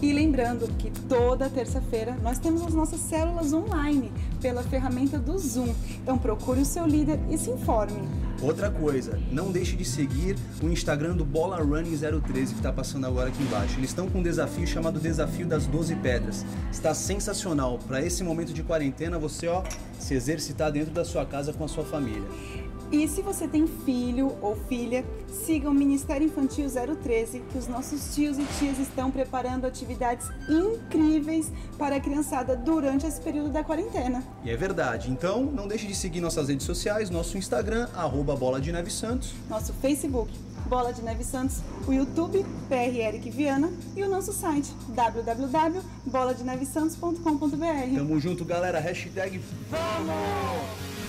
E lembrando que toda terça-feira nós temos as nossas células online pela ferramenta do Zoom. Então procure o seu líder e se informe. Outra coisa, não deixe de seguir o Instagram do Bola Running 013 que está passando agora aqui embaixo. Eles estão com um desafio chamado Desafio das 12 Pedras. Está sensacional. Para esse momento de quarentena, você ó, se exercitar dentro da sua casa com a sua família. E se você tem filho ou filha, siga o Ministério Infantil 013, que os nossos tios e tias estão preparando atividades incríveis para a criançada durante esse período da quarentena. E é verdade. Então, não deixe de seguir nossas redes sociais, nosso Instagram, arroba Bola de Neve Santos. Nosso Facebook, Bola de Neve Santos, o YouTube, PR Eric Viana e o nosso site, www.boladenevesantos.com.br. Tamo junto, galera. Hashtag VAMOS!